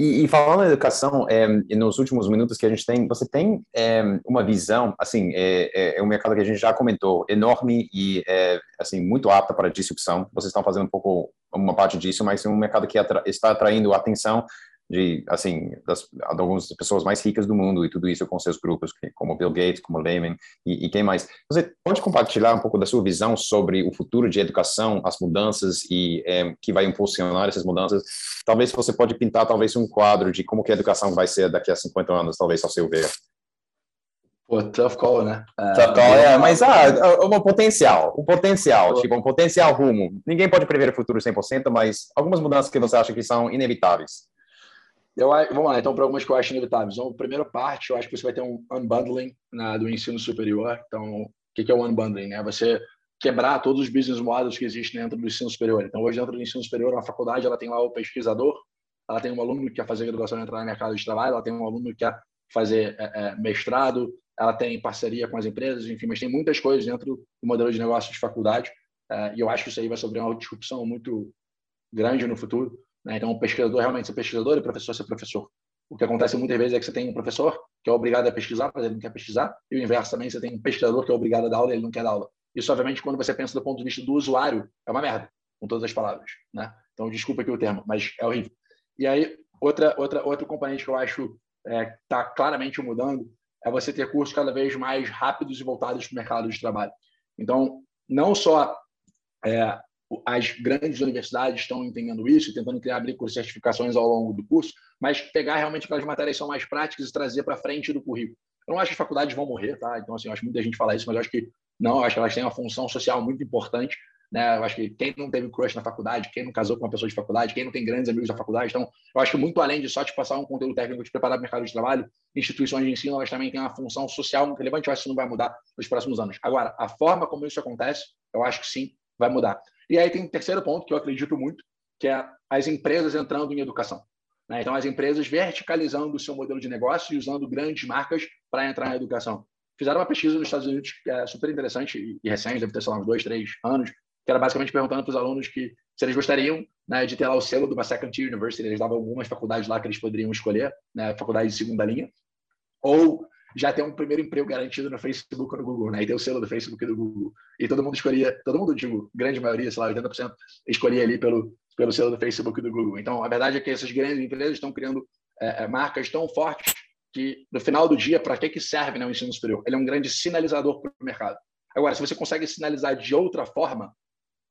E, e, falando em educação, é, nos últimos minutos que a gente tem, você tem é, uma visão, assim, é, é, um mercado que a gente já comentou, enorme e, assim, muito apta para disrupção. Vocês estão fazendo um pouco, uma parte disso, mas é um mercado que atra está atraindo atenção de assim das, de algumas pessoas mais ricas do mundo e tudo isso com seus grupos como Bill Gates, como Lehman e, e, quem mais. Você pode compartilhar um pouco da sua visão sobre o futuro de educação, as mudanças e é, que vai impulsionar essas mudanças? Talvez você pode pintar talvez um quadro de como que a educação vai ser daqui a 50 anos, talvez ao seu ver. Pô, tough call, né? Uh, tough call, é, mas ah, um potencial, um potencial, Pô. tipo, um potencial rumo. Ninguém pode prever o futuro 100%, mas algumas mudanças que você acha que são inevitáveis. Eu, vamos lá, então, para algumas que eu acho inevitáveis. Então, primeira parte, eu acho que você vai ter um unbundling na, do ensino superior. Então, o que, que é o unbundling? Né? Você quebrar todos os business models que existem dentro do ensino superior. Então, hoje, dentro do ensino superior, uma faculdade ela tem lá o pesquisador, ela tem um aluno que quer fazer graduação e entrar no mercado de trabalho, ela tem um aluno que quer fazer é, é, mestrado, ela tem parceria com as empresas, enfim, mas tem muitas coisas dentro do modelo de negócio de faculdade. É, e eu acho que isso aí vai sofrer uma disrupção muito grande no futuro. Né? Então, o pesquisador realmente ser pesquisador e o professor ser professor. O que acontece muitas vezes é que você tem um professor, que é obrigado a pesquisar, mas ele não quer pesquisar, e o inverso também, você tem um pesquisador que é obrigado a dar aula e ele não quer dar aula. Isso, obviamente, quando você pensa do ponto de vista do usuário, é uma merda, com todas as palavras, né? Então, desculpa aqui o termo, mas é horrível. E aí, outra, outra, outro componente que eu acho está é, claramente mudando é você ter cursos cada vez mais rápidos e voltados para o mercado de trabalho. Então, não só é, as grandes universidades estão entendendo isso, tentando criar abrir certificações ao longo do curso, mas pegar realmente aquelas matérias que são mais práticas e trazer para frente do currículo. Eu não acho que as faculdades vão morrer, tá? Então, assim, acho que muita gente fala isso, mas acho que não, acho que elas têm uma função social muito importante né? Eu acho que quem não teve crush na faculdade, quem não casou com uma pessoa de faculdade, quem não tem grandes amigos da faculdade, então eu acho que muito além de só te passar um conteúdo técnico te preparar para o mercado de trabalho, instituições de ensino elas também têm uma função social muito relevante. Eu acho que isso não vai mudar nos próximos anos. Agora, a forma como isso acontece, eu acho que sim, vai mudar. E aí tem um terceiro ponto que eu acredito muito, que é as empresas entrando em educação. Né? Então, as empresas verticalizando o seu modelo de negócio e usando grandes marcas para entrar na educação. Fizeram uma pesquisa nos Estados Unidos que é super interessante e recente, deve ter, sei uns dois, três anos, que era basicamente perguntando para os alunos que se eles gostariam né, de ter lá o selo de uma second tier university, eles davam algumas faculdades lá que eles poderiam escolher, né, faculdade de segunda linha, ou já ter um primeiro emprego garantido no Facebook ou no Google, né, e ter o selo do Facebook e do Google. E todo mundo escolhia, todo mundo, digo, grande maioria, sei lá, 80% escolhia ali pelo, pelo selo do Facebook e do Google. Então, a verdade é que essas grandes empresas estão criando é, é marcas tão fortes que, no final do dia, para que, que serve né, o ensino superior? Ele é um grande sinalizador para o mercado. Agora, se você consegue sinalizar de outra forma,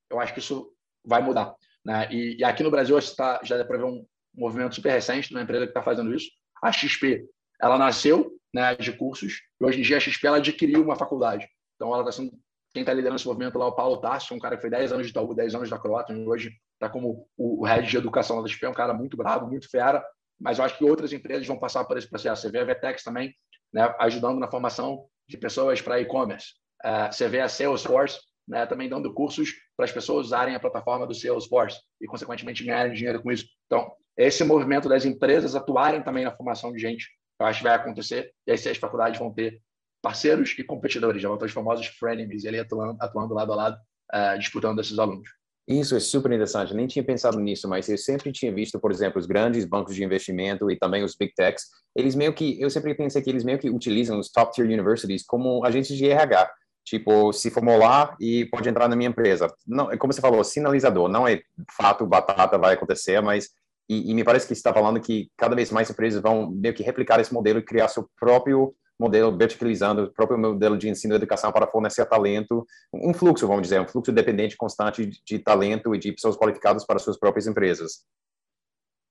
eu acho que isso vai mudar. Né? E, e aqui no Brasil tá, já dá para ver um movimento super recente de uma empresa que está fazendo isso. A XP, ela nasceu né, de cursos e hoje em dia a XP ela adquiriu uma faculdade. Então ela está sendo quem está liderando esse movimento lá é o Paulo Tarso, um cara que foi 10 anos de Itaú, 10 anos da Croata, e hoje está como o, head de educação da XP, é um cara muito bravo, muito fera, mas eu acho que outras empresas vão passar por esse processo. Você vê a Vetex também né, ajudando na formação de pessoas para e-commerce. Uh, você vê a Salesforce né, também dando cursos para as pessoas usarem a plataforma do Salesforce e, consequentemente, ganharem dinheiro com isso. Então, esse movimento das empresas atuarem também na formação de gente, eu acho que vai acontecer, e aí as faculdades vão ter parceiros e competidores, já vão ter os famosos frenemies ali atuando, atuando lado a lado, uh, disputando esses alunos. Isso é super interessante. Eu nem tinha pensado nisso, mas eu sempre tinha visto, por exemplo, os grandes bancos de investimento e também os big techs. Eles meio que, eu sempre pensei que eles meio que utilizam os top tier universities como agentes de RH tipo, se formular e pode entrar na minha empresa. Não, é como você falou, sinalizador, não é fato, batata vai acontecer, mas e, e me parece que está falando que cada vez mais empresas vão meio que replicar esse modelo e criar seu próprio modelo verticalizando, o próprio modelo de ensino e educação para fornecer talento, um fluxo, vamos dizer, um fluxo dependente constante de, de talento e de pessoas qualificadas para suas próprias empresas.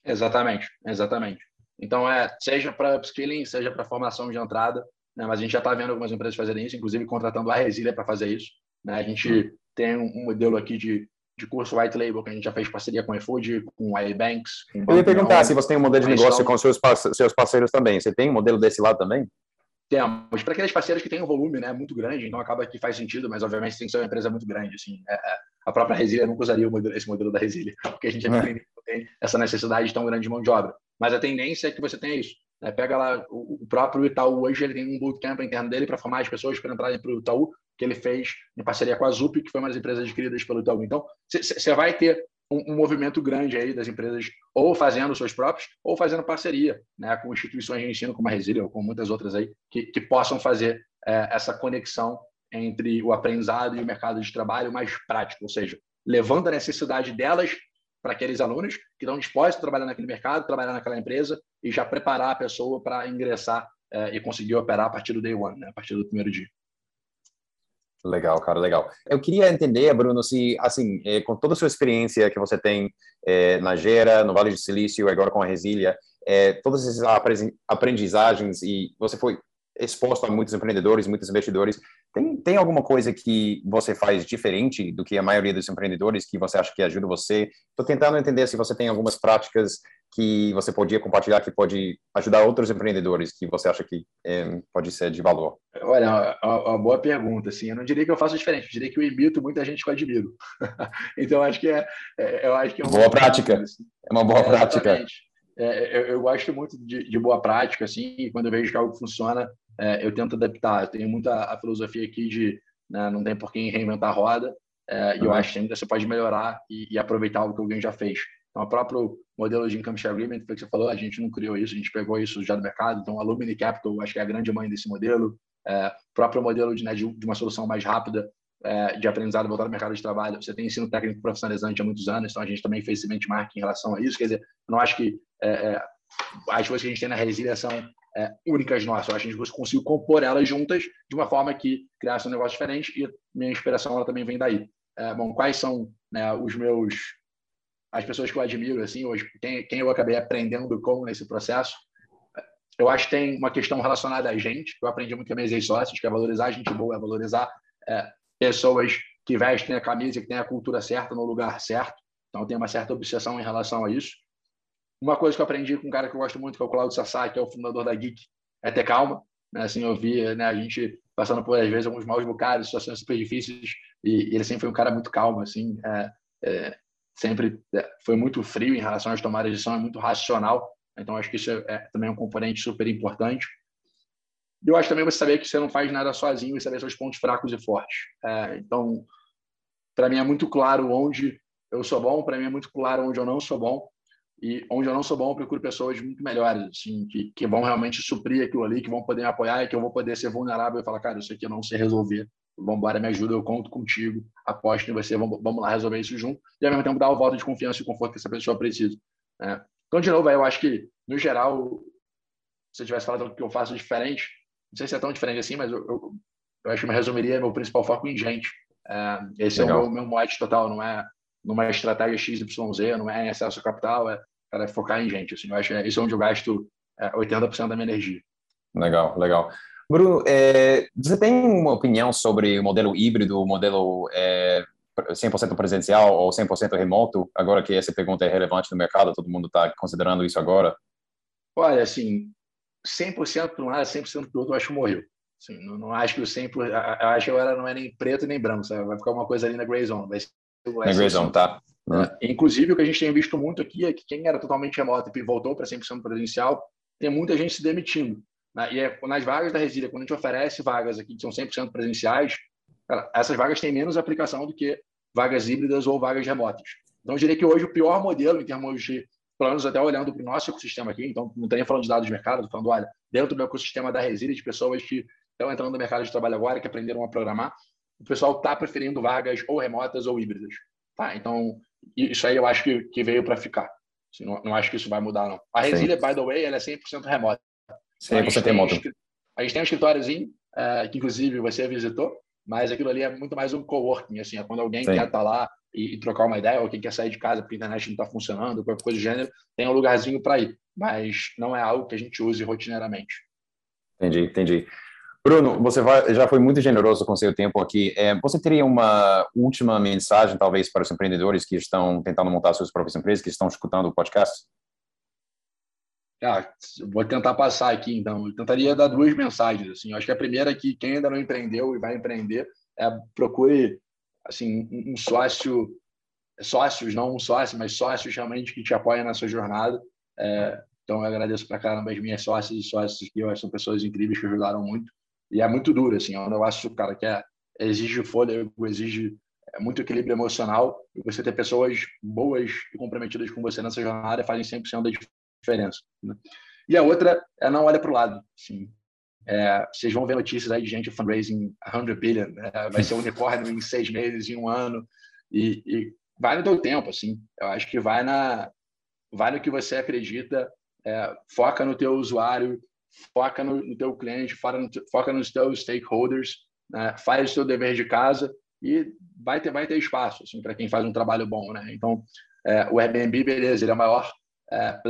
Exatamente, exatamente. Então, é, seja para upskilling, seja para formação de entrada, né? mas a gente já está vendo algumas empresas fazerem isso, inclusive contratando a Resília para fazer isso. Né? A gente uhum. tem um, modelo aqui de, de curso white label que a gente já fez parceria com a iFood, com a iBanks. Eu ia perguntar se você tem um modelo de negócio com seus, seus parceiros também. Você tem um modelo desse lado também? Temos. Para aqueles parceiros que têm um volume né, muito grande, então acaba que faz sentido, mas obviamente tem que ser uma empresa muito grande. Assim, é, é, a própria Resília nunca usaria modelo, esse modelo da Resília, porque a gente é. tem essa necessidade tão grande de mão de obra. Mas a tendência é que você tenha isso. Né? Pega lá o, próprio Itaú hoje, ele tem um bootcamp interno dele para formar as pessoas para entrarem para o Itaú, que ele fez em parceria com a Zup, que foi uma das empresas adquiridas pelo Itaú. Então, você vai ter um, um, movimento grande aí das empresas ou fazendo seus próprios ou fazendo parceria né, com instituições de ensino como a Resília ou com muitas outras aí que, que possam fazer é, essa conexão entre o aprendizado e o mercado de trabalho mais prático, ou seja, levando a necessidade delas para aqueles alunos que estão dispostos a trabalhar naquele mercado, trabalhar naquela empresa e já preparar a pessoa para ingressar é, e conseguir operar a partir do day one, né? a partir do primeiro dia. Legal, cara, legal. Eu queria entender, Bruno, se, assim, é, com toda a sua experiência que você tem é, na Gera, no Vale do Silício, agora com a Resília, é, todas essas aprendizagens e você foi exposto a muitos empreendedores, muitos investidores. Tem, tem alguma coisa que você faz diferente do que a maioria dos empreendedores que você acha que ajuda você? Estou tentando entender se você tem algumas práticas que você podia compartilhar que pode ajudar outros empreendedores que você acha que é, pode ser de valor. Olha, uma, boa pergunta. Assim, eu não diria que eu faço diferente, eu diria que eu imito muita gente que eu admiro. então acho que é, é, eu acho que é uma boa prática. Assim. É uma boa é, prática. É, eu, eu, gosto muito de, de, boa prática, assim, e quando eu vejo que algo funciona, é, eu tento adaptar. Eu tenho muita a filosofia aqui de né, não tem por que reinventar a roda, é, e eu acho que ainda você pode melhorar e, e, aproveitar o que alguém já fez. Então, o próprio modelo de Income Share Agreement, que você falou, a gente não criou isso, a gente pegou isso já do mercado. Então, a Alumni Capital, acho que é a grande mãe desse modelo. É, próprio modelo de, né, de, uma solução mais rápida é, de aprendizado voltado ao mercado de trabalho. Você tem ensino técnico profissionalizante há muitos anos, então a gente também fez esse benchmark em relação a isso. Quer dizer, não acho que é, é, as coisas que a gente tem na Resília são é, únicas nossas. Eu acho que a gente conseguiu compor elas juntas de uma forma que criasse um negócio diferente e minha inspiração ela também vem daí. É, bom, quais são né, os meus as pessoas que eu admiro assim hoje, quem, quem eu acabei aprendendo com nesse processo? Eu acho que tem uma questão relacionada a gente, que eu aprendi muito com meus ex-sócios, que é valorizar a gente boa, é valorizar é, pessoas que vestem a camisa, que têm a cultura certa no lugar certo. Então, tem uma certa obsessão em relação a isso. Uma coisa que eu aprendi com um cara que eu gosto muito, que é o Claudio Sassá, que é o fundador da Geek, é ter calma. Né? Assim, eu vi né, a gente passando por, às vezes, alguns maus bocados, situações super difíceis, e, ele sempre foi um cara muito calmo, assim, é, é, sempre é, foi muito frio em relação às tomadas de decisão, é muito racional. Então, acho que isso é, é também um componente super importante. E eu acho também você saber que você não faz nada sozinho e saber seus pontos fracos e fortes. É, então, para mim é muito claro onde eu sou bom, para mim é muito claro onde eu não sou bom. E onde eu não sou bom, eu procuro pessoas muito melhores, assim, que, que vão realmente suprir aquilo ali, que vão poder me apoiar e que eu vou poder ser vulnerável e falar, cara, isso aqui eu não sei resolver. Vamos embora, me ajuda, eu conto contigo, aposto em você, vamos, vamos lá resolver isso junto. E ao mesmo tempo dar o voto de confiança e conforto que essa pessoa precisa. Né? Então, de novo, eu acho que, no geral, se eu tivesse falado o que eu faço diferente, não sei se é tão diferente assim, mas eu, eu, eu acho que me resumiria meu principal foco em gente. É, esse Legal. é o meu, meu mote total, não é numa estratégia XYZ, não é em excesso capital, é, é focar em gente. Assim, eu acho que é, isso é onde eu gasto é, 80% da minha energia. Legal, legal. Bruno, é, você tem uma opinião sobre o modelo híbrido, o modelo é, 100% presencial ou 100% remoto? Agora que essa pergunta é relevante no mercado, todo mundo está considerando isso agora? Olha, assim, 100% para um lado, 100% para outro, eu acho que morreu. Assim, não, não, acho que o 100%, eu acho que agora não é nem preto nem branco, sabe? vai ficar uma coisa ali na gray zone. Vai ser, vai na gray zone, tá. É, inclusive, o que a gente tem visto muito aqui é que quem era totalmente remoto e voltou para 100% presencial, tem muita gente se demitindo. Né? E é, nas vagas da Resília, quando a gente oferece vagas aqui que são 100% presenciais, cara, essas vagas têm menos aplicação do que vagas híbridas ou vagas remotas. Então, eu diria que hoje o pior modelo em termos de pelo menos até olhando para o nosso ecossistema aqui, então não estou nem falando de dados de mercado, estou falando, olha, dentro do ecossistema da Resília, de pessoas que estão entrando no mercado de trabalho agora, que aprenderam a programar, o pessoal está preferindo vagas ou remotas ou híbridas. Tá, então, isso aí eu acho que, que veio para ficar. Assim, não, não, acho que isso vai mudar, não. A Resília, by the way, ela é 100% remota. 100% remoto. A gente tem um escritóriozinho, uh, que inclusive você visitou, mas aquilo ali é muito mais um coworking, assim, é quando alguém Sim. quer estar tá lá e, e, trocar uma ideia, ou quem quer sair de casa porque a internet não está funcionando, qualquer coisa do gênero, tem um lugarzinho para ir, mas não é algo que a gente use rotineiramente. Entendi, entendi. Bruno, você vai, já foi muito generoso com seu tempo aqui. É, você teria uma última mensagem, talvez, para os empreendedores que estão tentando montar suas próprias empresas, que estão escutando o podcast? Ah, vou tentar passar aqui, então. Eu tentaria dar duas mensagens. Assim. Eu acho que a primeira é que quem ainda não empreendeu e vai empreender, é procure assim, um sócio, sócios, não um sócio, mas sócios realmente que te apoiam na sua jornada. É, então, eu agradeço para caramba as minhas sócias e sócios, que eu acho são pessoas incríveis que ajudaram muito. E é muito duro, assim, é um negócio, cara, que é, exige fôlego, exige é, muito equilíbrio emocional. E você ter pessoas boas e comprometidas com você nessa jornada fazem 100% da diferença. Né? E a outra é não olha para o lado. Assim, é, vocês vão ver notícias aí de gente fundraising 100 billion, é, vai ser um unicórnio em seis meses, em um ano, e, e, vai no teu tempo, assim. Eu acho que vai na, vai no que você acredita, é, foca no teu usuário, foca no, no teu cliente, foca, no, foca nos teus stakeholders, né? faz o seu dever de casa e vai ter, vai ter espaço, assim, para quem faz um trabalho bom, né? Então, é, o Airbnb, beleza, ele é o maior é,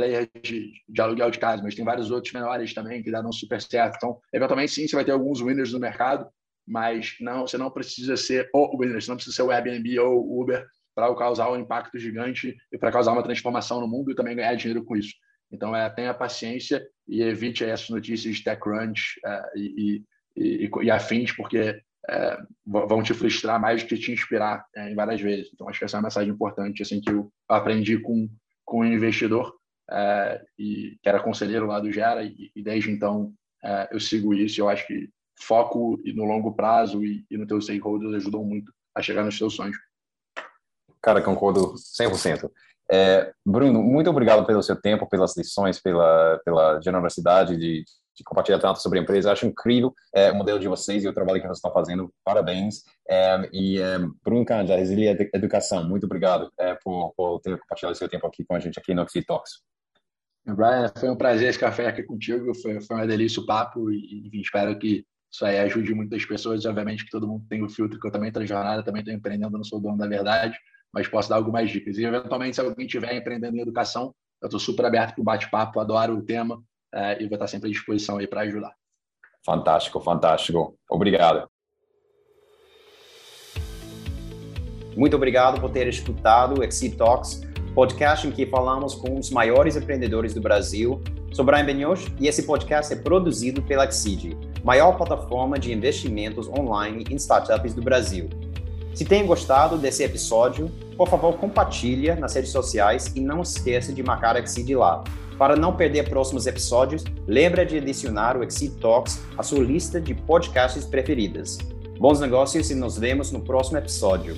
de, de, aluguel de casa, mas tem vários outros menores também que dão super certo. Então, eventualmente, sim, você vai ter alguns winners no mercado, mas não, você não precisa ser o winner, você não precisa ser o Airbnb ou o Uber para causar um impacto gigante e para causar uma transformação no mundo e também ganhar dinheiro com isso. Então, é, tenha paciência e evite essas notícias de TechCrunch é, e, e, e, e, afins, porque é, vão te frustrar mais do que te inspirar é, várias vezes. Então, acho que essa é uma mensagem importante assim que eu aprendi com com um investidor é, e que era conselheiro lá do Gera e, e desde então é, eu sigo isso. Eu acho que foco e no longo prazo e, e no teu stakeholders ajudam muito a chegar nos teus sonhos. Cara, concordo 100%. É, Bruno, muito obrigado pelo seu tempo, pelas lições, pela, pela generosidade de, de compartilhar tanto sobre a empresa. Acho incrível é, o modelo de vocês e o trabalho que vocês estão fazendo. Parabéns. É, e é, Bruno Cândia, Resilia Educação, muito obrigado é, por, por, ter compartilhado seu tempo aqui com a gente aqui no Oxy Talks. Brian, foi um prazer esse café aqui contigo. Foi, foi uma delícia o papo e, e espero que isso aí ajude muitas pessoas. Obviamente que todo mundo tem o filtro, que eu também estou na jornada, também estou empreendendo, não sou dono da verdade, mas posso dar algumas dicas. E, eventualmente, se alguém estiver empreendendo em educação, eu estou super aberto para o bate-papo, adoro o tema é, e vou estar sempre à disposição aí para ajudar. Fantástico, fantástico. Obrigado. Muito obrigado por ter escutado o Exit Talks, podcast em que falamos com os maiores empreendedores do Brasil. Sou Brian Benioch e esse podcast é produzido pela Exceed, maior plataforma de investimentos online em startups do Brasil. Se tem gostado desse episódio, por favor, compartilha nas redes sociais e não esqueça de marcar a Exceed lá. Para não perder próximos episódios, lembra de adicionar o Exceed Talks à sua lista de podcasts preferidas. Bons negócios e nos vemos no próximo episódio.